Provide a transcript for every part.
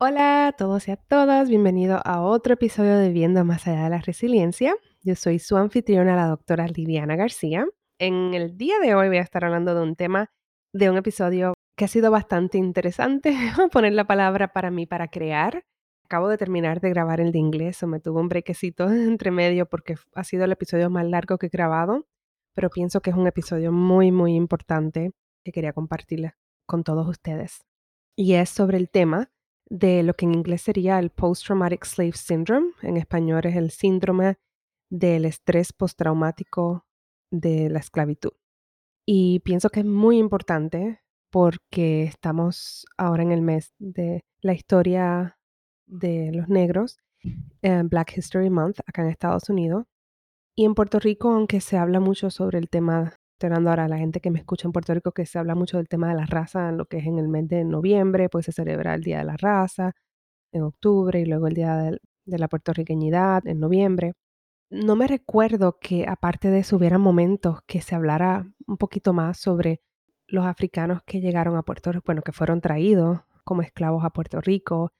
Hola a todos y a todas, bienvenido a otro episodio de Viendo más allá de la resiliencia. Yo soy su anfitriona, la doctora Lidiana García. En el día de hoy voy a estar hablando de un tema, de un episodio que ha sido bastante interesante. Poner la palabra para mí, para crear. Acabo de terminar de grabar el de inglés, o me tuvo un brequecito entre medio porque ha sido el episodio más largo que he grabado, pero pienso que es un episodio muy, muy importante que quería compartirle con todos ustedes. Y es sobre el tema de lo que en inglés sería el Post-Traumatic Slave Syndrome, en español es el síndrome del estrés postraumático de la esclavitud. Y pienso que es muy importante porque estamos ahora en el mes de la historia de los negros, eh, Black History Month, acá en Estados Unidos. Y en Puerto Rico, aunque se habla mucho sobre el tema, ahora a la gente que me escucha en Puerto Rico, que se habla mucho del tema de la raza, lo que es en el mes de noviembre, pues se celebra el Día de la Raza en octubre y luego el Día de la Puertorriqueñidad en noviembre no me recuerdo que aparte de eso hubiera momentos que se hablara un poquito más sobre los africanos que llegaron a Puerto Rico, bueno, que fueron traídos como esclavos a Puerto Rico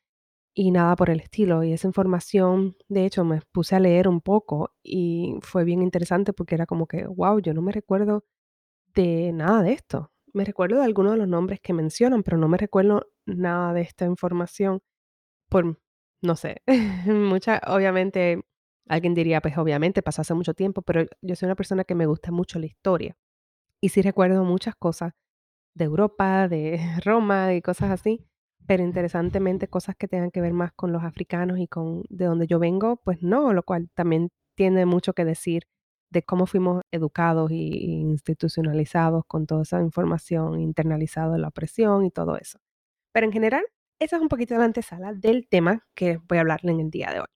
y nada por el estilo. Y esa información, de hecho, me puse a leer un poco y fue bien interesante porque era como que, wow, yo no me recuerdo de nada de esto. Me recuerdo de algunos de los nombres que mencionan, pero no me recuerdo nada de esta información por, no sé, mucha, obviamente Alguien diría, pues obviamente pasó hace mucho tiempo, pero yo soy una persona que me gusta mucho la historia. Y sí recuerdo muchas cosas de Europa, de Roma y cosas así, pero interesantemente cosas que tengan que ver más con los africanos y con de donde yo vengo, pues no, lo cual también tiene mucho que decir de cómo fuimos educados y institucionalizados con toda esa información, internalizado la opresión y todo eso. Pero en general, esa es un poquito la antesala del tema que voy a hablarle en el día de hoy.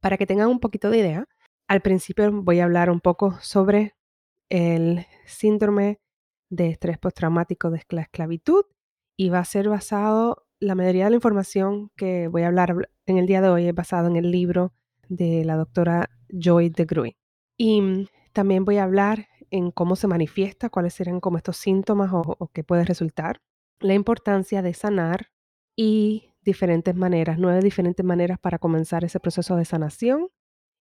Para que tengan un poquito de idea, al principio voy a hablar un poco sobre el síndrome de estrés postraumático de la esclavitud y va a ser basado, la mayoría de la información que voy a hablar en el día de hoy es basado en el libro de la doctora Joy de Y también voy a hablar en cómo se manifiesta, cuáles serán como estos síntomas o, o qué puede resultar, la importancia de sanar y diferentes maneras, nueve diferentes maneras para comenzar ese proceso de sanación.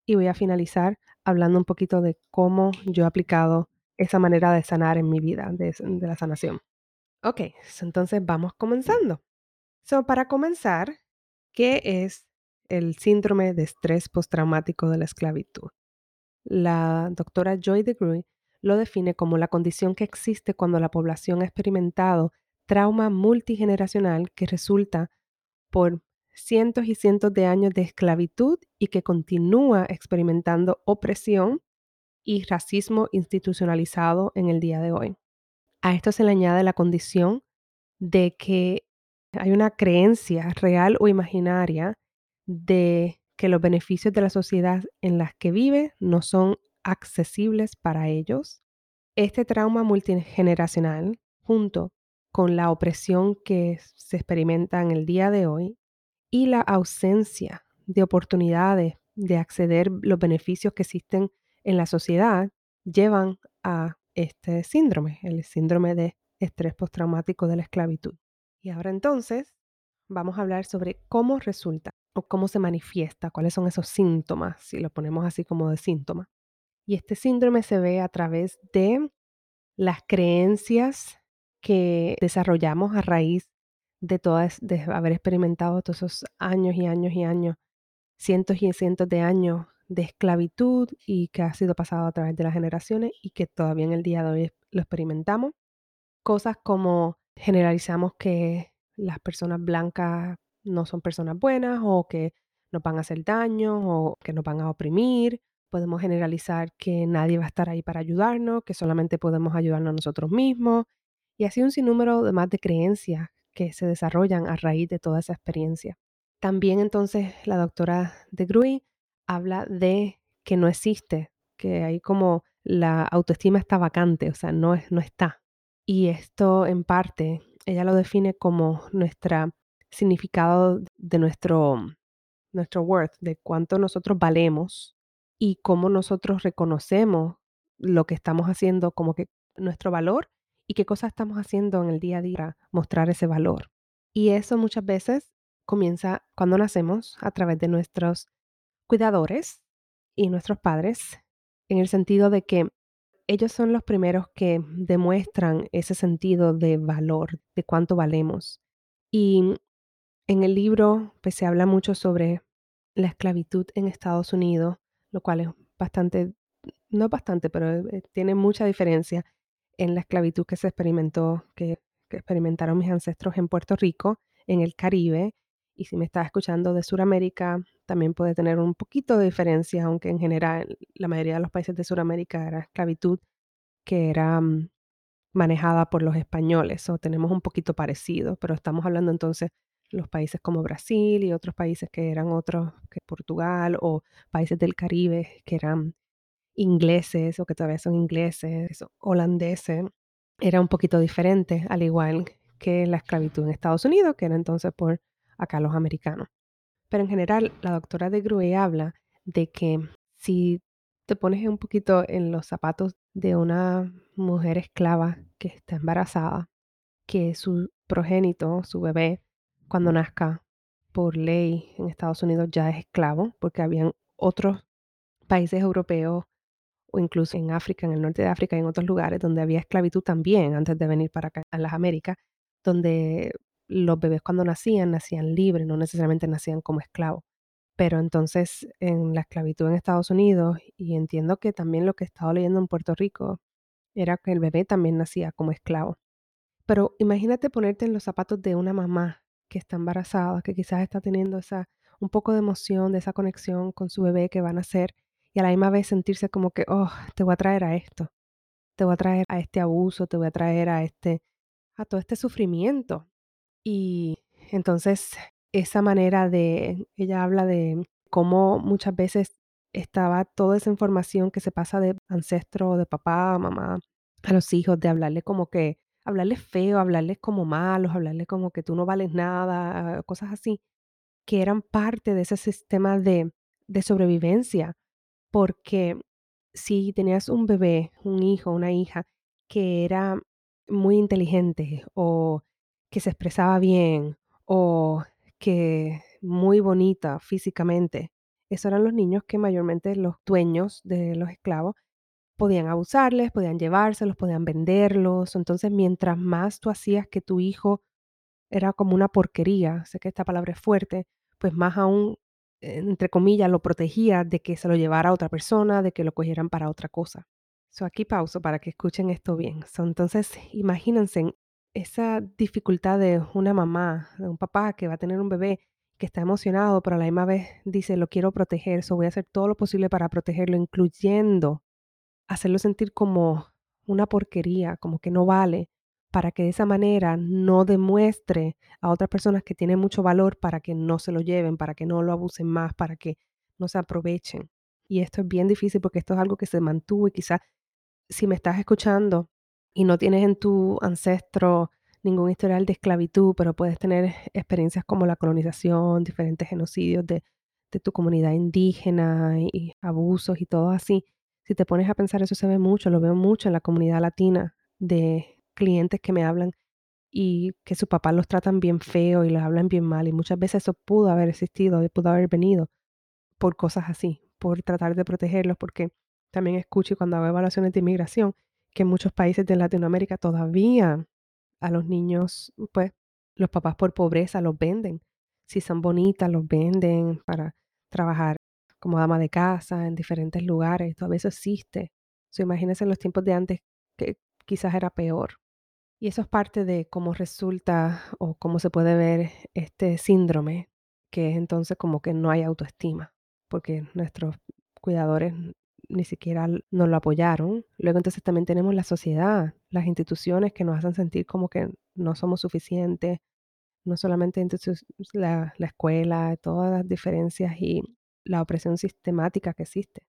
Y voy a finalizar hablando un poquito de cómo yo he aplicado esa manera de sanar en mi vida, de, la sanación. Ok, entonces vamos comenzando. So, para comenzar, ¿qué es el síndrome de estrés postraumático de la esclavitud? La doctora Joy DeGruy lo define como la condición que existe cuando la población ha experimentado trauma multigeneracional que resulta por cientos y cientos de años de esclavitud y que continúa experimentando opresión y racismo institucionalizado en el día de hoy. A esto se le añade la condición de que hay una creencia real o imaginaria de que los beneficios de la sociedad en las que vive no son accesibles para ellos. Este trauma multigeneracional, junto con la opresión que se experimenta en el día de hoy y la ausencia de oportunidades de acceder los beneficios que existen en la sociedad, llevan a este síndrome, el síndrome de estrés postraumático de la esclavitud. Y ahora entonces vamos a hablar sobre cómo resulta cómo se manifiesta, cuáles son esos síntomas, si lo ponemos así como de síntoma. Y este síndrome se ve a través de las creencias que desarrollamos a raíz de todas, de haber experimentado todos esos años y años y años, cientos y cientos de años de esclavitud y que ha sido pasado a través de las generaciones y que todavía en el día de hoy lo experimentamos. Cosas como generalizamos que las personas blancas no son personas buenas o que nos van a hacer daño o que nos van a oprimir podemos generalizar que nadie va a estar ahí para ayudarnos, que solamente podemos ayudarnos nosotros mismos, y así un sinnúmero de más de creencias que se desarrollan a raíz de toda esa experiencia. También entonces la doctora de Gruy habla de que no existe, que hay como la autoestima está vacante, o sea, no, es, no está. Y esto en parte, ella lo define como nuestro significado de nuestro, nuestro worth, de cuánto nosotros valemos y cómo nosotros reconocemos lo que estamos haciendo, como que nuestro valor y qué cosas estamos haciendo en el día a día para mostrar ese valor. Y eso muchas veces comienza cuando nacemos a través de nuestros cuidadores y nuestros padres, en el sentido de que ellos son los primeros que demuestran ese sentido de valor, de cuánto valemos. Y en el libro pues, se habla mucho sobre la esclavitud en Estados Unidos, lo cual es bastante, no bastante, pero eh, tiene mucha diferencia en la esclavitud que se experimentó, que, que experimentaron mis ancestros en Puerto Rico, en el Caribe, y si me estás escuchando de Sudamérica, también puede tener un poquito de diferencia, aunque en general la mayoría de los países de Sudamérica era esclavitud que era mm, manejada por los españoles, o tenemos un poquito parecido, pero estamos hablando entonces los países como Brasil y otros países que eran otros, que Portugal o países del Caribe que eran ingleses o que todavía son ingleses, holandeses, era un poquito diferente, al igual que la esclavitud en Estados Unidos, que era entonces por acá los americanos. Pero en general, la doctora de Grue habla de que si te pones un poquito en los zapatos de una mujer esclava que está embarazada, que su progénito, su bebé, cuando nazca por ley en Estados Unidos ya es esclavo, porque habían otros países europeos o incluso en África, en el norte de África y en otros lugares donde había esclavitud también antes de venir para acá, a las Américas, donde los bebés cuando nacían, nacían libres, no necesariamente nacían como esclavos. Pero entonces en la esclavitud en Estados Unidos, y entiendo que también lo que he estado leyendo en Puerto Rico, era que el bebé también nacía como esclavo. Pero imagínate ponerte en los zapatos de una mamá que está embarazada, que quizás está teniendo esa un poco de emoción, de esa conexión con su bebé que va a nacer y a la misma vez sentirse como que, oh, te voy a traer a esto, te voy a traer a este abuso, te voy a traer a este, a todo este sufrimiento. Y entonces esa manera de, ella habla de cómo muchas veces estaba toda esa información que se pasa de ancestro, de papá, mamá, a los hijos, de hablarle como que, hablarles feo, hablarles como malos, hablarles como que tú no vales nada, cosas así, que eran parte de ese sistema de, de sobrevivencia, porque si tenías un bebé, un hijo, una hija, que era muy inteligente o que se expresaba bien o que muy bonita físicamente, esos eran los niños que mayormente los dueños de los esclavos podían abusarles, podían llevárselos, podían venderlos. Entonces, mientras más tú hacías que tu hijo era como una porquería, sé que esta palabra es fuerte, pues más aún, entre comillas, lo protegía de que se lo llevara a otra persona, de que lo cogieran para otra cosa. So, aquí pauso para que escuchen esto bien. So, entonces, imagínense esa dificultad de una mamá, de un papá que va a tener un bebé que está emocionado, pero a la misma vez dice, lo quiero proteger, so voy a hacer todo lo posible para protegerlo, incluyendo hacerlo sentir como una porquería, como que no vale, para que de esa manera no demuestre a otras personas que tiene mucho valor para que no se lo lleven, para que no lo abusen más, para que no se aprovechen. Y esto es bien difícil porque esto es algo que se mantuvo y quizás si me estás escuchando y no tienes en tu ancestro ningún historial de esclavitud, pero puedes tener experiencias como la colonización, diferentes genocidios de, de tu comunidad indígena y abusos y todo así. Si te pones a pensar, eso se ve mucho, lo veo mucho en la comunidad latina de clientes que me hablan y que sus papás los tratan bien feo y los hablan bien mal. Y muchas veces eso pudo haber existido y pudo haber venido por cosas así, por tratar de protegerlos, porque también escucho cuando hago evaluaciones de inmigración que en muchos países de Latinoamérica todavía a los niños, pues los papás por pobreza los venden. Si son bonitas, los venden para trabajar como dama de casa en diferentes lugares. Todo eso existe. So, imagínense en los tiempos de antes que quizás era peor. Y eso es parte de cómo resulta o cómo se puede ver este síndrome, que es entonces como que no hay autoestima, porque nuestros cuidadores ni siquiera nos lo apoyaron. Luego entonces también tenemos la sociedad, las instituciones que nos hacen sentir como que no somos suficientes, no solamente entonces la, la escuela, todas las diferencias y la opresión sistemática que existe.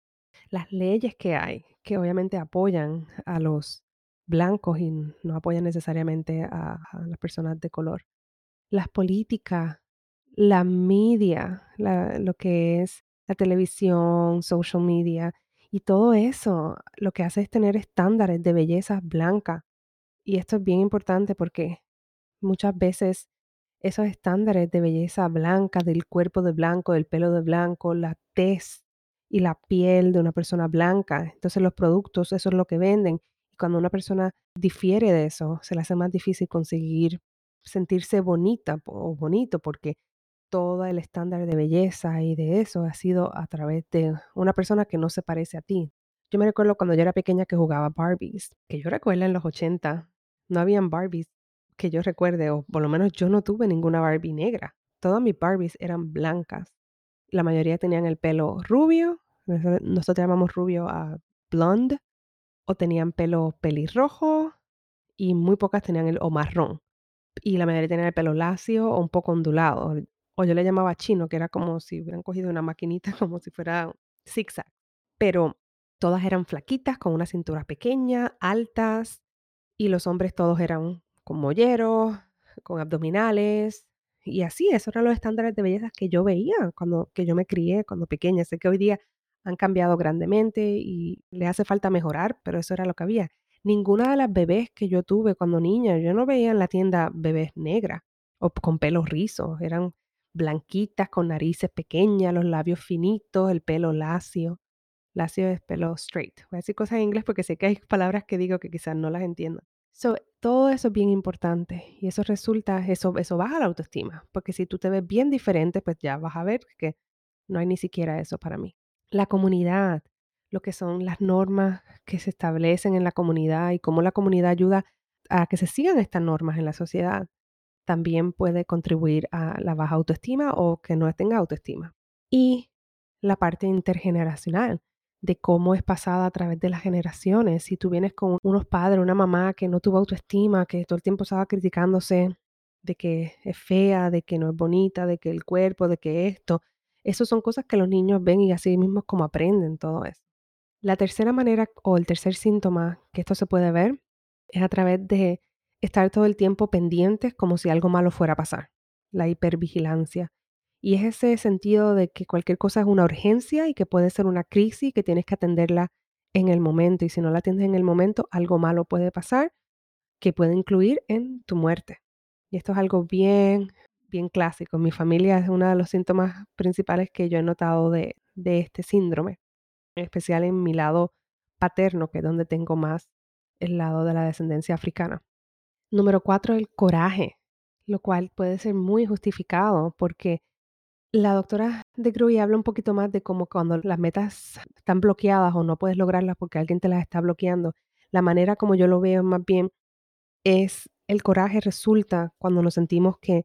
Las leyes que hay, que obviamente apoyan a los blancos y no apoyan necesariamente a, las personas de color. Las políticas, la media, lo que es la televisión, social media y todo eso, lo que hace es tener estándares de belleza blanca. Y esto es bien importante porque muchas veces esos estándares de belleza blanca, del cuerpo de blanco, del pelo de blanco, la tez y la piel de una persona blanca. Entonces los productos, eso es lo que venden. Y cuando una persona difiere de eso, se le hace más difícil conseguir sentirse bonita o bonito porque todo el estándar de belleza y de eso ha sido a través de una persona que no se parece a ti. Yo me recuerdo cuando yo era pequeña que jugaba Barbies, que yo recuerdo en los 80 no habían Barbies que yo recuerde, o por lo menos yo no tuve ninguna Barbie negra. Todas mis Barbies eran blancas. La mayoría tenían el pelo rubio, nosotros llamamos rubio a blonde, o tenían pelo pelirrojo y muy pocas tenían el o marrón. Y la mayoría tenían el pelo lacio o un poco ondulado. O yo le llamaba chino, que era como si hubieran cogido una maquinita, como si fuera zigzag. Pero todas eran flaquitas, con una cintura pequeña, altas, y los hombres todos eran con molleros, con abdominales, y así, esos eran los estándares de belleza que yo veía cuando que yo me crié cuando pequeña. Sé que hoy día han cambiado grandemente y le hace falta mejorar, pero eso era lo que había. Ninguna de las bebés que yo tuve cuando niña, yo no veía en la tienda bebés negras o con pelos rizos, eran blanquitas, con narices pequeñas, los labios finitos, el pelo lacio. Lacio es pelo straight. Voy a decir cosas en inglés porque sé que hay palabras que digo que quizás no las entiendo. So, todo eso es bien importante y eso resulta, eso, eso baja la autoestima, porque si tú te ves bien diferente, pues ya vas a ver que no hay ni siquiera eso para mí. La comunidad, lo que son las normas que se establecen en la comunidad y cómo la comunidad ayuda a que se sigan estas normas en la sociedad, también puede contribuir a la baja autoestima o que no tenga autoestima. Y la parte intergeneracional de cómo es pasada a través de las generaciones. Si tú vienes con unos padres, una mamá que no tuvo autoestima, que todo el tiempo estaba criticándose de que es fea, de que no es bonita, de que el cuerpo, de que esto, eso son cosas que los niños ven y así mismo es como aprenden todo eso. La tercera manera o el tercer síntoma que esto se puede ver es a través de estar todo el tiempo pendientes como si algo malo fuera a pasar, la hipervigilancia. Y es ese sentido de que cualquier cosa es una urgencia y que puede ser una crisis que tienes que atenderla en el momento. Y si no la atiendes en el momento, algo malo puede pasar que puede incluir en tu muerte. Y esto es algo bien, bien clásico. Mi familia es uno de los síntomas principales que yo he notado de, de este síndrome, en especial en mi lado paterno, que es donde tengo más el lado de la descendencia africana. Número cuatro, el coraje, lo cual puede ser muy justificado porque la doctora de Gruy habla un poquito más de cómo cuando las metas están bloqueadas o no puedes lograrlas porque alguien te las está bloqueando. La manera como yo lo veo más bien es el coraje resulta cuando nos sentimos que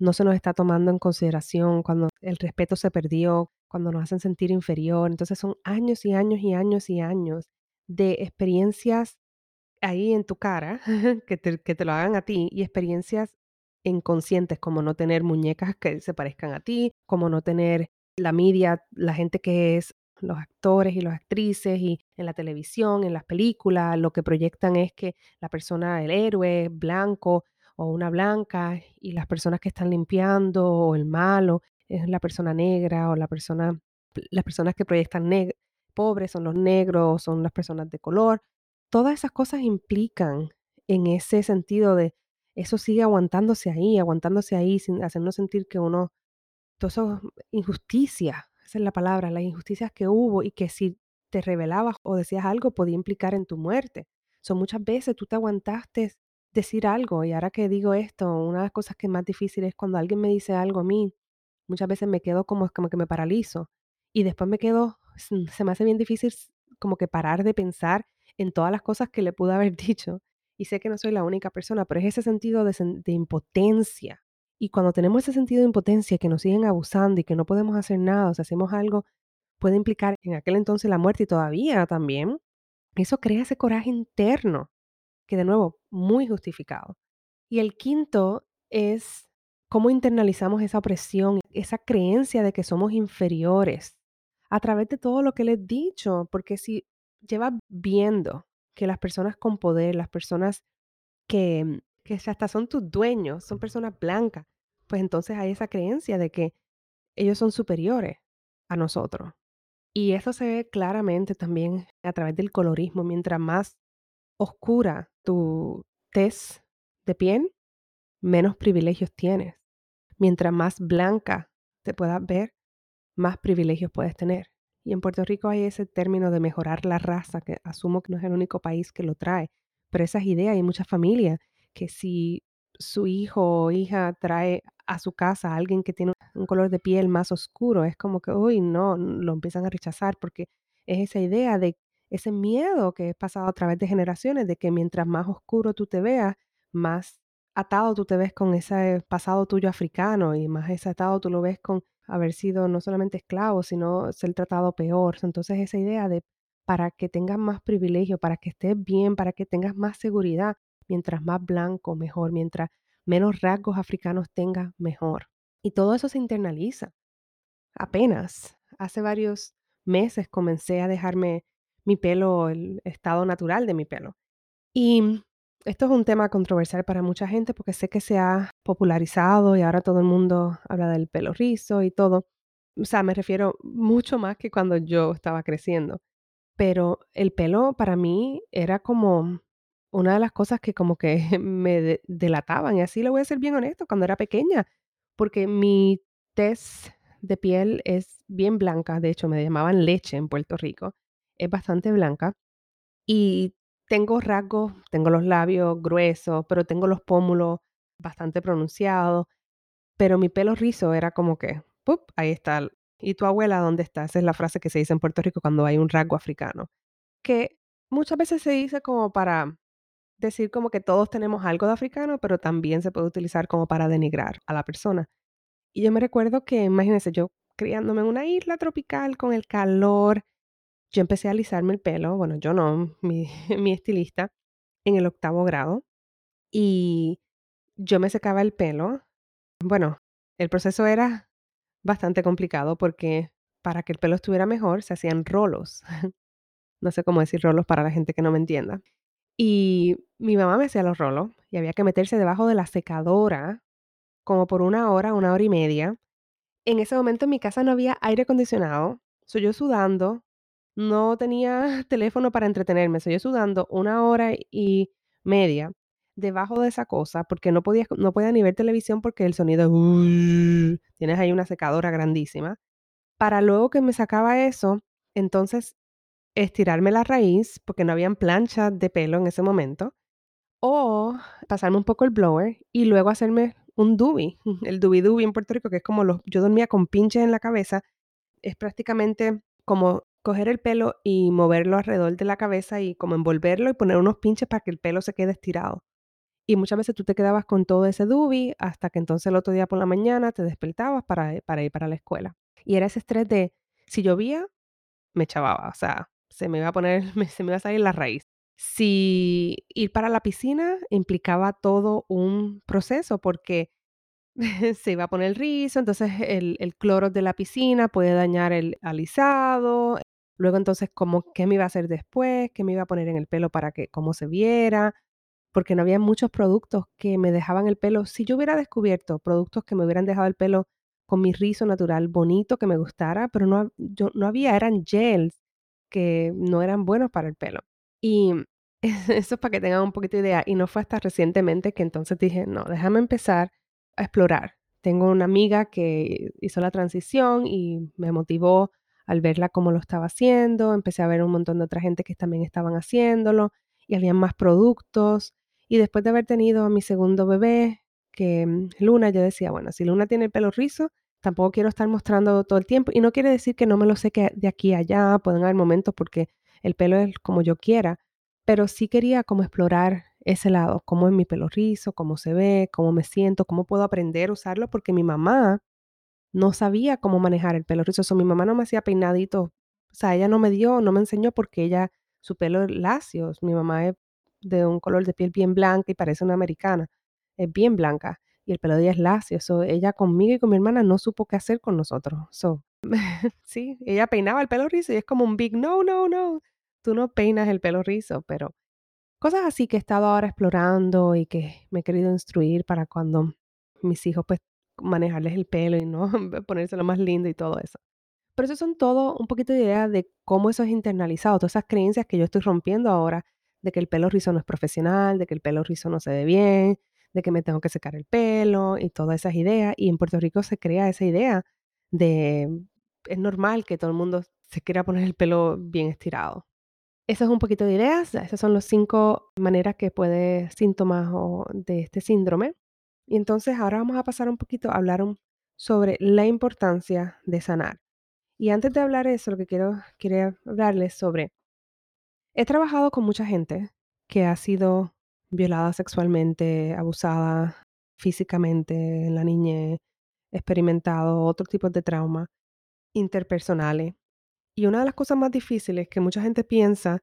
no se nos está tomando en consideración, cuando el respeto se perdió, cuando nos hacen sentir inferior. Entonces son años y años y años y años de experiencias ahí en tu cara, que te, que te lo hagan a ti, y experiencias inconscientes como no tener muñecas que se parezcan a ti, como no tener la media, la gente que es los actores y las actrices y en la televisión, en las películas, lo que proyectan es que la persona, el héroe blanco o una blanca y las personas que están limpiando o el malo es la persona negra o la persona, las personas que proyectan pobres son los negros, son las personas de color. Todas esas cosas implican en ese sentido de eso sigue aguantándose ahí, aguantándose ahí, sin hacernos sentir que uno, todas esas injusticias, esa es la palabra, las injusticias que hubo y que si te revelabas o decías algo podía implicar en tu muerte. Son muchas veces tú te aguantaste decir algo y ahora que digo esto, una de las cosas que es más difícil es cuando alguien me dice algo a mí, muchas veces me quedo como, como que me paralizo y después me quedo, se me hace bien difícil como que parar de pensar en todas las cosas que le pude haber dicho y sé que no soy la única persona, pero es ese sentido de, impotencia. Y cuando tenemos ese sentido de impotencia que nos siguen abusando y que no podemos hacer nada, o sea, hacemos algo, puede implicar en aquel entonces la muerte y todavía también, eso crea ese coraje interno, que de nuevo, muy justificado. Y el quinto es cómo internalizamos esa opresión, esa creencia de que somos inferiores a través de todo lo que les he dicho, porque si llevas viendo que las personas con poder, las personas que, que hasta son tus dueños, son personas blancas, pues entonces hay esa creencia de que ellos son superiores a nosotros. Y eso se ve claramente también a través del colorismo. Mientras más oscura tu tez de piel, menos privilegios tienes. Mientras más blanca te puedas ver, más privilegios puedes tener. Y en Puerto Rico hay ese término de mejorar la raza, que asumo que no es el único país que lo trae, pero esas ideas hay muchas familias que si su hijo o hija trae a su casa a alguien que tiene un color de piel más oscuro, es como que, uy, no, lo empiezan a rechazar porque es esa idea de ese miedo que es pasado a través de generaciones, de que mientras más oscuro tú te veas, más atado tú te ves con ese pasado tuyo africano y más ese atado tú lo ves con haber sido no solamente esclavo, sino ser tratado peor. Entonces esa idea de para que tengas más privilegio, para que estés bien, para que tengas más seguridad, mientras más blanco, mejor, mientras menos rasgos africanos tengas, mejor. Y todo eso se internaliza. Apenas hace varios meses comencé a dejarme mi pelo, el estado natural de mi pelo. Y esto es un tema controversial para mucha gente porque sé que se ha popularizado y ahora todo el mundo habla del pelo rizo y todo. O sea, me refiero mucho más que cuando yo estaba creciendo. Pero el pelo para mí era como una de las cosas que como que me delataban, y así lo voy a ser bien honesto, cuando era pequeña, porque mi tez de piel es bien blanca, de hecho me llamaban leche en Puerto Rico, es bastante blanca, y tengo rasgos, tengo los labios gruesos, pero tengo los pómulos bastante pronunciados, pero mi pelo rizo era como que, ¡pup! Ahí está. ¿Y tu abuela dónde está? Esa es la frase que se dice en Puerto Rico cuando hay un rasgo africano, que muchas veces se dice como para decir como que todos tenemos algo de africano, pero también se puede utilizar como para denigrar a la persona. Y yo me recuerdo que, imagínense, yo criándome en una isla tropical con el calor, yo empecé a alisarme el pelo, bueno, yo no, mi, mi estilista, en el octavo grado, y yo me secaba el pelo. Bueno, el proceso era bastante complicado porque para que el pelo estuviera mejor se hacían rolos. no sé cómo decir rolos para la gente que no me entienda. Y mi mamá me hacía los rolos y había que meterse debajo de la secadora como por una hora, una hora y media. En ese momento en mi casa no había aire acondicionado, soy yo sudando, no tenía teléfono para entretenerme, soy sudando una hora y media debajo de esa cosa porque no podía, no podía ni ver televisión porque el sonido es... Tienes ahí una secadora grandísima. Para luego que me sacaba eso, entonces estirarme la raíz, porque no habían planchas de pelo en ese momento, o pasarme un poco el blower y luego hacerme un dubi, el dubi dubi en Puerto Rico, que es como los, yo dormía con pinches en la cabeza, es prácticamente como coger el pelo y moverlo alrededor de la cabeza y como envolverlo y poner unos pinches para que el pelo se quede estirado. Y muchas veces tú te quedabas con todo ese dubi hasta que entonces el otro día por la mañana te despertabas para, para ir para la escuela. Y era ese estrés de, si llovía, me chavaba, o sea, se me iba a poner, se me iba a salir la raíz. Si ir para la piscina implicaba todo un proceso porque se iba a poner el rizo, entonces el, el, cloro de la piscina puede dañar el alisado. Luego entonces, ¿cómo, ¿qué me iba a hacer después? ¿Qué me iba a poner en el pelo para que cómo se viera? Porque no había muchos productos que me dejaban el pelo. Si yo hubiera descubierto productos que me hubieran dejado el pelo con mi rizo natural bonito, que me gustara, pero no, yo, no había, eran gels que no eran buenos para el pelo. Y eso es para que tengan un poquito de idea. Y no fue hasta recientemente que entonces dije, no, déjame empezar a explorar. Tengo una amiga que hizo la transición y me motivó al verla cómo lo estaba haciendo. Empecé a ver un montón de otra gente que también estaban haciéndolo y había más productos. Y después de haber tenido a mi segundo bebé, que mm, Luna, yo decía, bueno, si Luna tiene el pelo rizo, tampoco quiero estar mostrando todo el tiempo. Y no quiere decir que no me lo seque de aquí a allá, pueden haber momentos porque el pelo es como yo quiera, pero sí quería como explorar ese lado, cómo es mi pelo rizo, cómo se ve, cómo me siento, cómo puedo aprender a usarlo, porque mi mamá no sabía cómo manejar el pelo rizo. mi mamá no me hacía peinaditos. O sea, ella no me dio, no me enseñó porque ella, su pelo es lacio. Mi mamá es de un color de piel bien blanca y parece una americana. Es bien blanca y el pelo de ella es lacio. So, ella conmigo y con mi hermana no supo qué hacer con nosotros. So, sí, ella peinaba el pelo rizo y es como un big no, no, no. Tú no peinas el pelo rizo, pero cosas así que he estado ahora explorando y que me he querido instruir para cuando mis hijos pues manejarles el pelo y no ponérselo más lindo y todo eso. Pero eso son todo un poquito de idea de cómo eso es internalizado, todas esas creencias que yo estoy rompiendo ahora de que el pelo rizo no es profesional, de que el pelo rizo no se ve bien, de que me tengo que secar el pelo y todas esas ideas. Y en Puerto Rico se crea esa idea de es normal que todo el mundo se quiera poner el pelo bien estirado. Eso es un poquito de ideas. Esas son las cinco maneras que puede síntomas de este síndrome. Y entonces ahora vamos a pasar un poquito a hablar sobre la importancia de sanar. Y antes de hablar eso, lo que quiero, quiero hablarles sobre, he trabajado con mucha gente que ha sido violada sexualmente, abusada físicamente en la niñez, experimentado otro tipo de trauma interpersonales. Y una de las cosas más difíciles que mucha gente piensa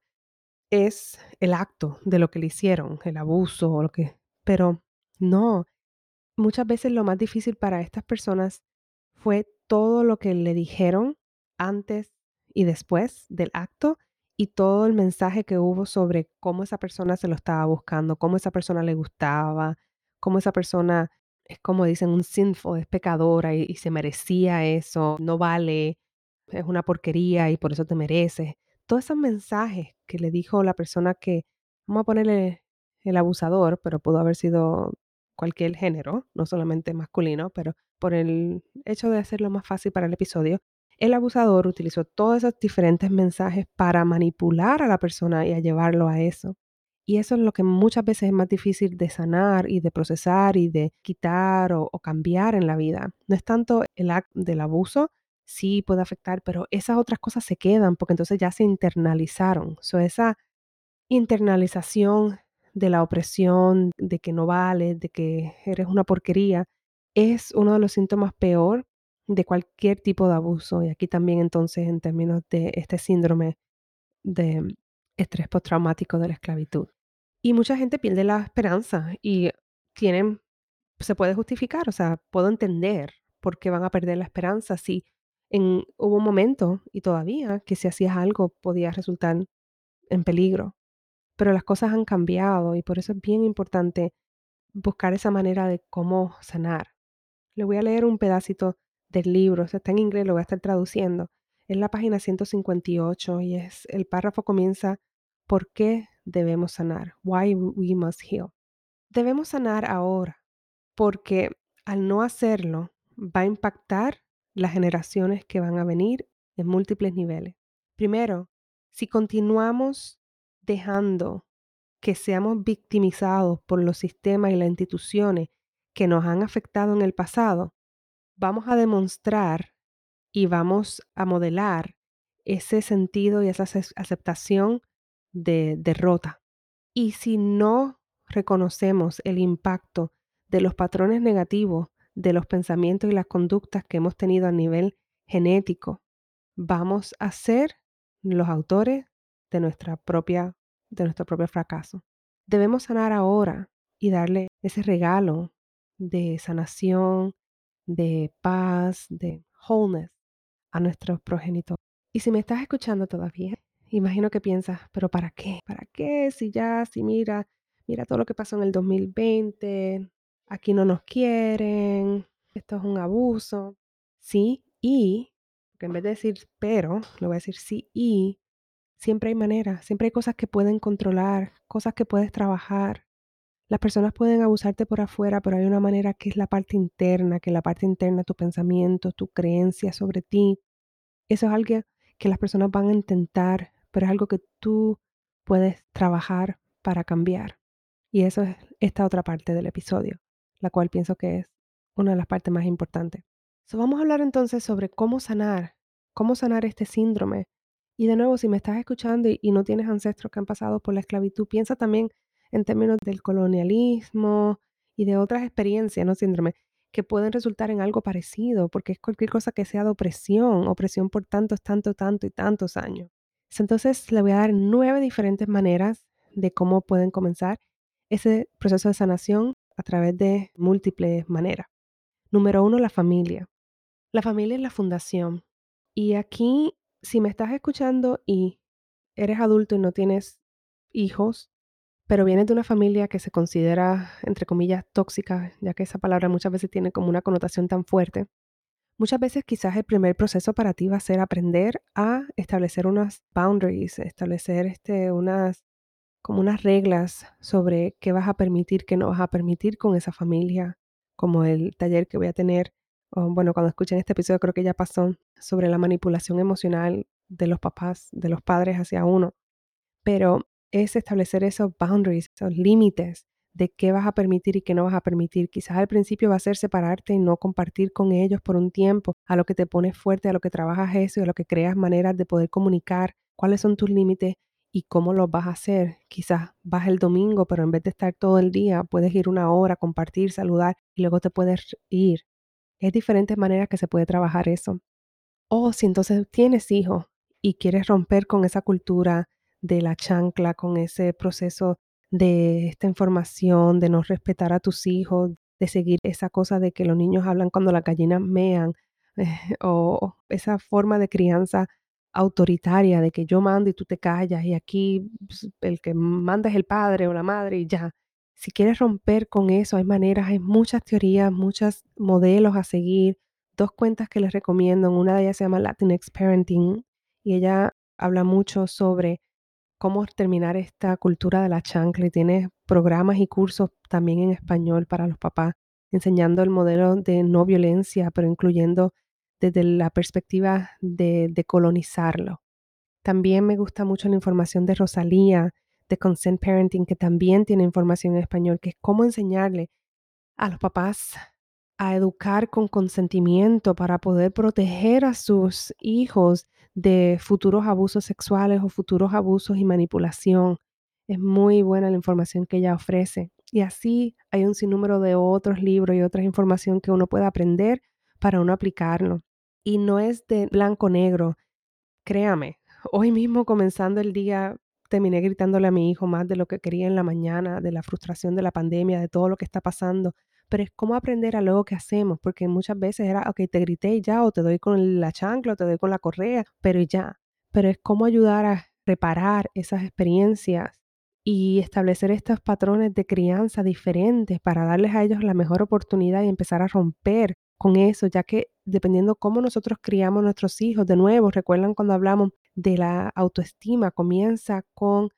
es el acto de lo que le hicieron, el abuso o lo que... Pero no, muchas veces lo más difícil para estas personas fue todo lo que le dijeron antes y después del acto y todo el mensaje que hubo sobre cómo esa persona se lo estaba buscando, cómo esa persona le gustaba, cómo esa persona es como dicen un sinful, es pecadora y, se merecía eso, no vale, es una porquería y por eso te mereces. Todos esos mensajes que le dijo la persona que, vamos a ponerle el abusador, pero pudo haber sido cualquier género, no solamente masculino, pero por el hecho de hacerlo más fácil para el episodio, el abusador utilizó todos esos diferentes mensajes para manipular a la persona y a llevarlo a eso. Y eso es lo que muchas veces es más difícil de sanar y de procesar y de quitar o, cambiar en la vida. No es tanto el acto del abuso, sí puede afectar, pero esas otras cosas se quedan porque entonces ya se internalizaron. So, esa internalización de la opresión, de que no vales, de que eres una porquería, es uno de los síntomas peor de cualquier tipo de abuso. Y aquí también entonces en términos de este síndrome de estrés postraumático de la esclavitud. Y mucha gente pierde la esperanza y tienen, se puede justificar, o sea, puedo entender por qué van a perder la esperanza si en, hubo un momento y todavía que si hacías algo podía resultar en peligro. Pero las cosas han cambiado y por eso es bien importante buscar esa manera de cómo sanar. Le voy a leer un pedacito del libro, está en inglés, lo voy a estar traduciendo. Es la página 158 y es el párrafo comienza ¿Por qué debemos sanar? Why we must heal. Debemos sanar ahora porque al no hacerlo va a impactar las generaciones que van a venir en múltiples niveles. Primero, si continuamos dejando que seamos victimizados por los sistemas y las instituciones que nos han afectado en el pasado, vamos a demostrar y vamos a modelar ese sentido y esa aceptación de derrota. Y si no reconocemos el impacto de los patrones negativos de los pensamientos y las conductas que hemos tenido a nivel genético, vamos a ser los autores de nuestra propia de nuestro propio fracaso. Debemos sanar ahora y darle ese regalo de sanación, de paz, de wholeness a nuestros progenitores. Y si me estás escuchando todavía, imagino que piensas, pero ¿para qué? ¿Para qué? Si ya, si mira, mira todo lo que pasó en el 2020, aquí no nos quieren, esto es un abuso. Sí, y, que en vez de decir pero, lo voy a decir sí y, siempre hay maneras, siempre hay cosas que pueden controlar, cosas que puedes trabajar. Las personas pueden abusarte por afuera, pero hay una manera que es la parte interna, que la parte interna, tu pensamiento, tu creencia sobre ti. Eso es algo que las personas van a intentar, pero es algo que tú puedes trabajar para cambiar. Y eso es esta otra parte del episodio, la cual pienso que es una de las partes más importantes. vamos a hablar entonces sobre cómo sanar, cómo sanar este síndrome. Y de nuevo, si me estás escuchando y, no tienes ancestros que han pasado por la esclavitud, piensa también en términos del colonialismo y de otras experiencias, no síndrome, que pueden resultar en algo parecido, porque es cualquier cosa que sea de opresión, opresión por tantos, tanto, tanto y tantos años. Entonces, le voy a dar nueve diferentes maneras de cómo pueden comenzar ese proceso de sanación a través de múltiples maneras. Número uno, la familia. La familia es la fundación. Y aquí, si me estás escuchando y eres adulto y no tienes hijos, pero vienes de una familia que se considera, entre comillas, tóxica, ya que esa palabra muchas veces tiene como una connotación tan fuerte, muchas veces quizás el primer proceso para ti va a ser aprender a establecer unas boundaries, establecer este, unas, como unas reglas sobre qué vas a permitir, qué no vas a permitir con esa familia, como el taller que voy a tener, bueno, cuando escuchen este episodio creo que ya pasó, sobre la manipulación emocional de los papás, de los padres hacia uno. Pero es establecer esos boundaries, esos límites de qué vas a permitir y qué no vas a permitir. Quizás al principio va a ser separarte y no compartir con ellos por un tiempo, a lo que te pones fuerte, a lo que trabajas eso y a lo que creas maneras de poder comunicar cuáles son tus límites y cómo los vas a hacer. Quizás vas el domingo, pero en vez de estar todo el día, puedes ir una hora, compartir, saludar y luego te puedes ir. Es diferentes maneras que se puede trabajar eso. O si entonces tienes hijos y quieres romper con esa cultura de la chancla, con ese proceso de esta información, de no respetar a tus hijos, de seguir esa cosa de que los niños hablan cuando las gallinas mean, o esa forma de crianza autoritaria de que yo mando y tú te callas y aquí pues, el que manda es el padre o la madre y ya. Si quieres romper con eso, hay maneras, hay muchas teorías, muchos modelos a seguir. Dos cuentas que les recomiendo, una de ellas se llama Latinx Parenting y ella habla mucho sobre cómo terminar esta cultura de la chancla y tiene programas y cursos también en español para los papás, enseñando el modelo de no violencia, pero incluyendo desde la perspectiva de, colonizarlo. También me gusta mucho la información de Rosalía, de Consent Parenting, que también tiene información en español, que es cómo enseñarle a los papás a educar con consentimiento para poder proteger a sus hijos de futuros abusos sexuales o futuros abusos y manipulación. Es muy buena la información que ella ofrece. Y así hay un sinnúmero de otros libros y otra información que uno puede aprender para uno aplicarlo. Y no es de blanco-negro. Créame, hoy mismo comenzando el día terminé gritándole a mi hijo más de lo que quería en la mañana, de la frustración de la pandemia, de todo lo que está pasando pero es cómo aprender a luego que hacemos, porque muchas veces era, ok, te grité y ya, o te doy con la chancla, o te doy con la correa, pero ya. Pero es cómo ayudar a reparar esas experiencias y establecer estos patrones de crianza diferentes para darles a ellos la mejor oportunidad y empezar a romper con eso, ya que dependiendo cómo nosotros criamos nuestros hijos, de nuevo, recuerdan cuando hablamos de la autoestima, comienza con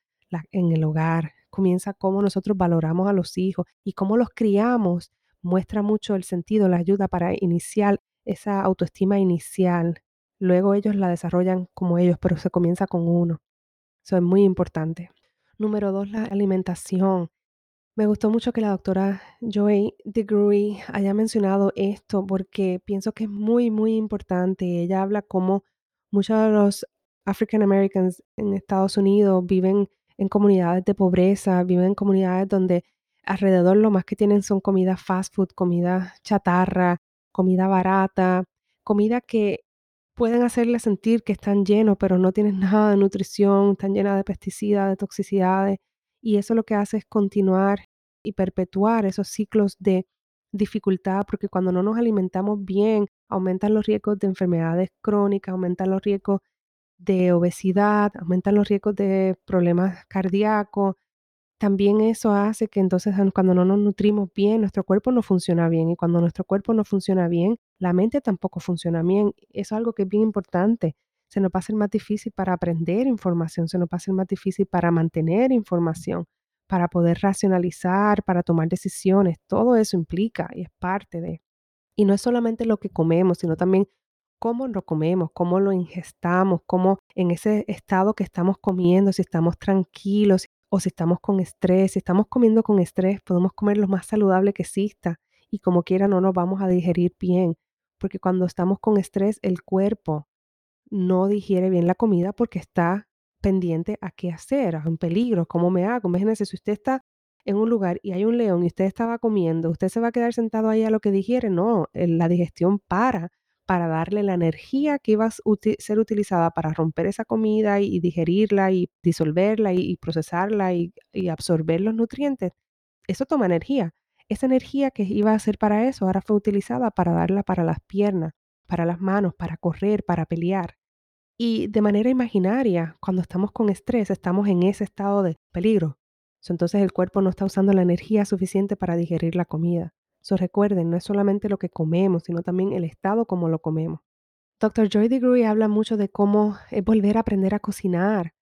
en el hogar, comienza cómo nosotros valoramos a los hijos y cómo los criamos muestra mucho el sentido, la ayuda para iniciar esa autoestima inicial. Luego ellos la desarrollan como ellos, pero se comienza con uno. Eso es muy importante. Número dos, la alimentación. Me gustó mucho que la doctora Joy DeGruy haya mencionado esto porque pienso que es muy, muy importante. Ella habla como muchos de los African Americans en Estados Unidos viven en comunidades de pobreza, viven en comunidades donde alrededor lo más que tienen son comida fast food, comida chatarra, comida barata, comida que pueden hacerle sentir que están llenos, pero no tienen nada de nutrición, están llenas de pesticidas, de toxicidades, y eso lo que hace es continuar y perpetuar esos ciclos de dificultad, porque cuando no nos alimentamos bien, aumentan los riesgos de enfermedades crónicas, aumentan los riesgos de obesidad, aumentan los riesgos de problemas cardíacos, también eso hace que entonces cuando no nos nutrimos bien, nuestro cuerpo no funciona bien. Y cuando nuestro cuerpo no funciona bien, la mente tampoco funciona bien. Es algo que es bien importante. Se nos va a hacer más difícil para aprender información, se nos va a hacer más difícil para mantener información, para poder racionalizar, para tomar decisiones. Todo eso implica y es parte de. Y no es solamente lo que comemos, sino también cómo lo comemos, cómo lo ingestamos, cómo en ese estado que estamos comiendo, si estamos tranquilos, o si estamos con estrés, si estamos comiendo con estrés, podemos comer lo más saludable que exista y como quiera no nos vamos a digerir bien, porque cuando estamos con estrés el cuerpo no digiere bien la comida porque está pendiente a qué hacer, a un peligro, cómo me hago. Imagínense, si usted está en un lugar y hay un león y usted estaba comiendo, ¿usted se va a quedar sentado ahí a lo que digiere? No, eh, la digestión para para darle la energía que iba a ser utilizada para romper esa comida y, digerirla y disolverla y, procesarla y, absorber los nutrientes. Eso toma energía. Esa energía que iba a ser para eso ahora fue utilizada para darla para las piernas, para las manos, para correr, para pelear. Y de manera imaginaria, cuando estamos con estrés, estamos en ese estado de peligro. Entonces el cuerpo no está usando la energía suficiente para digerir la comida. So, recuerden, no es solamente lo que comemos, sino también el estado como lo comemos. Dr. Joy DeGruy habla mucho de cómo es volver a aprender a cocinar,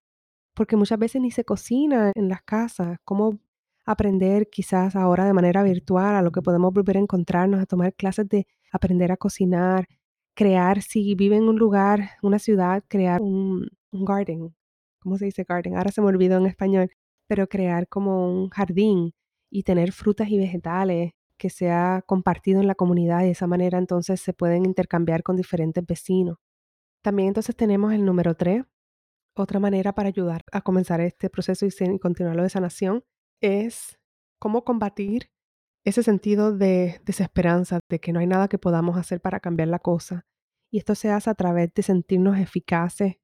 porque muchas veces ni se cocina en las casas, cómo aprender quizás ahora de manera virtual, a lo que podemos volver a encontrarnos, a tomar clases de aprender a cocinar, crear, si vive en un lugar, una ciudad, crear un, un garden. ¿Cómo se dice garden? Ahora se me olvidó en español, pero crear como un jardín y tener frutas y vegetales que sea compartido en la comunidad y de esa manera entonces se pueden intercambiar con diferentes vecinos. También entonces tenemos el número tres. Otra manera para ayudar a comenzar este proceso y continuarlo de sanación es cómo combatir ese sentido de desesperanza, de que no hay nada que podamos hacer para cambiar la cosa. Y esto se hace a través de sentirnos eficaces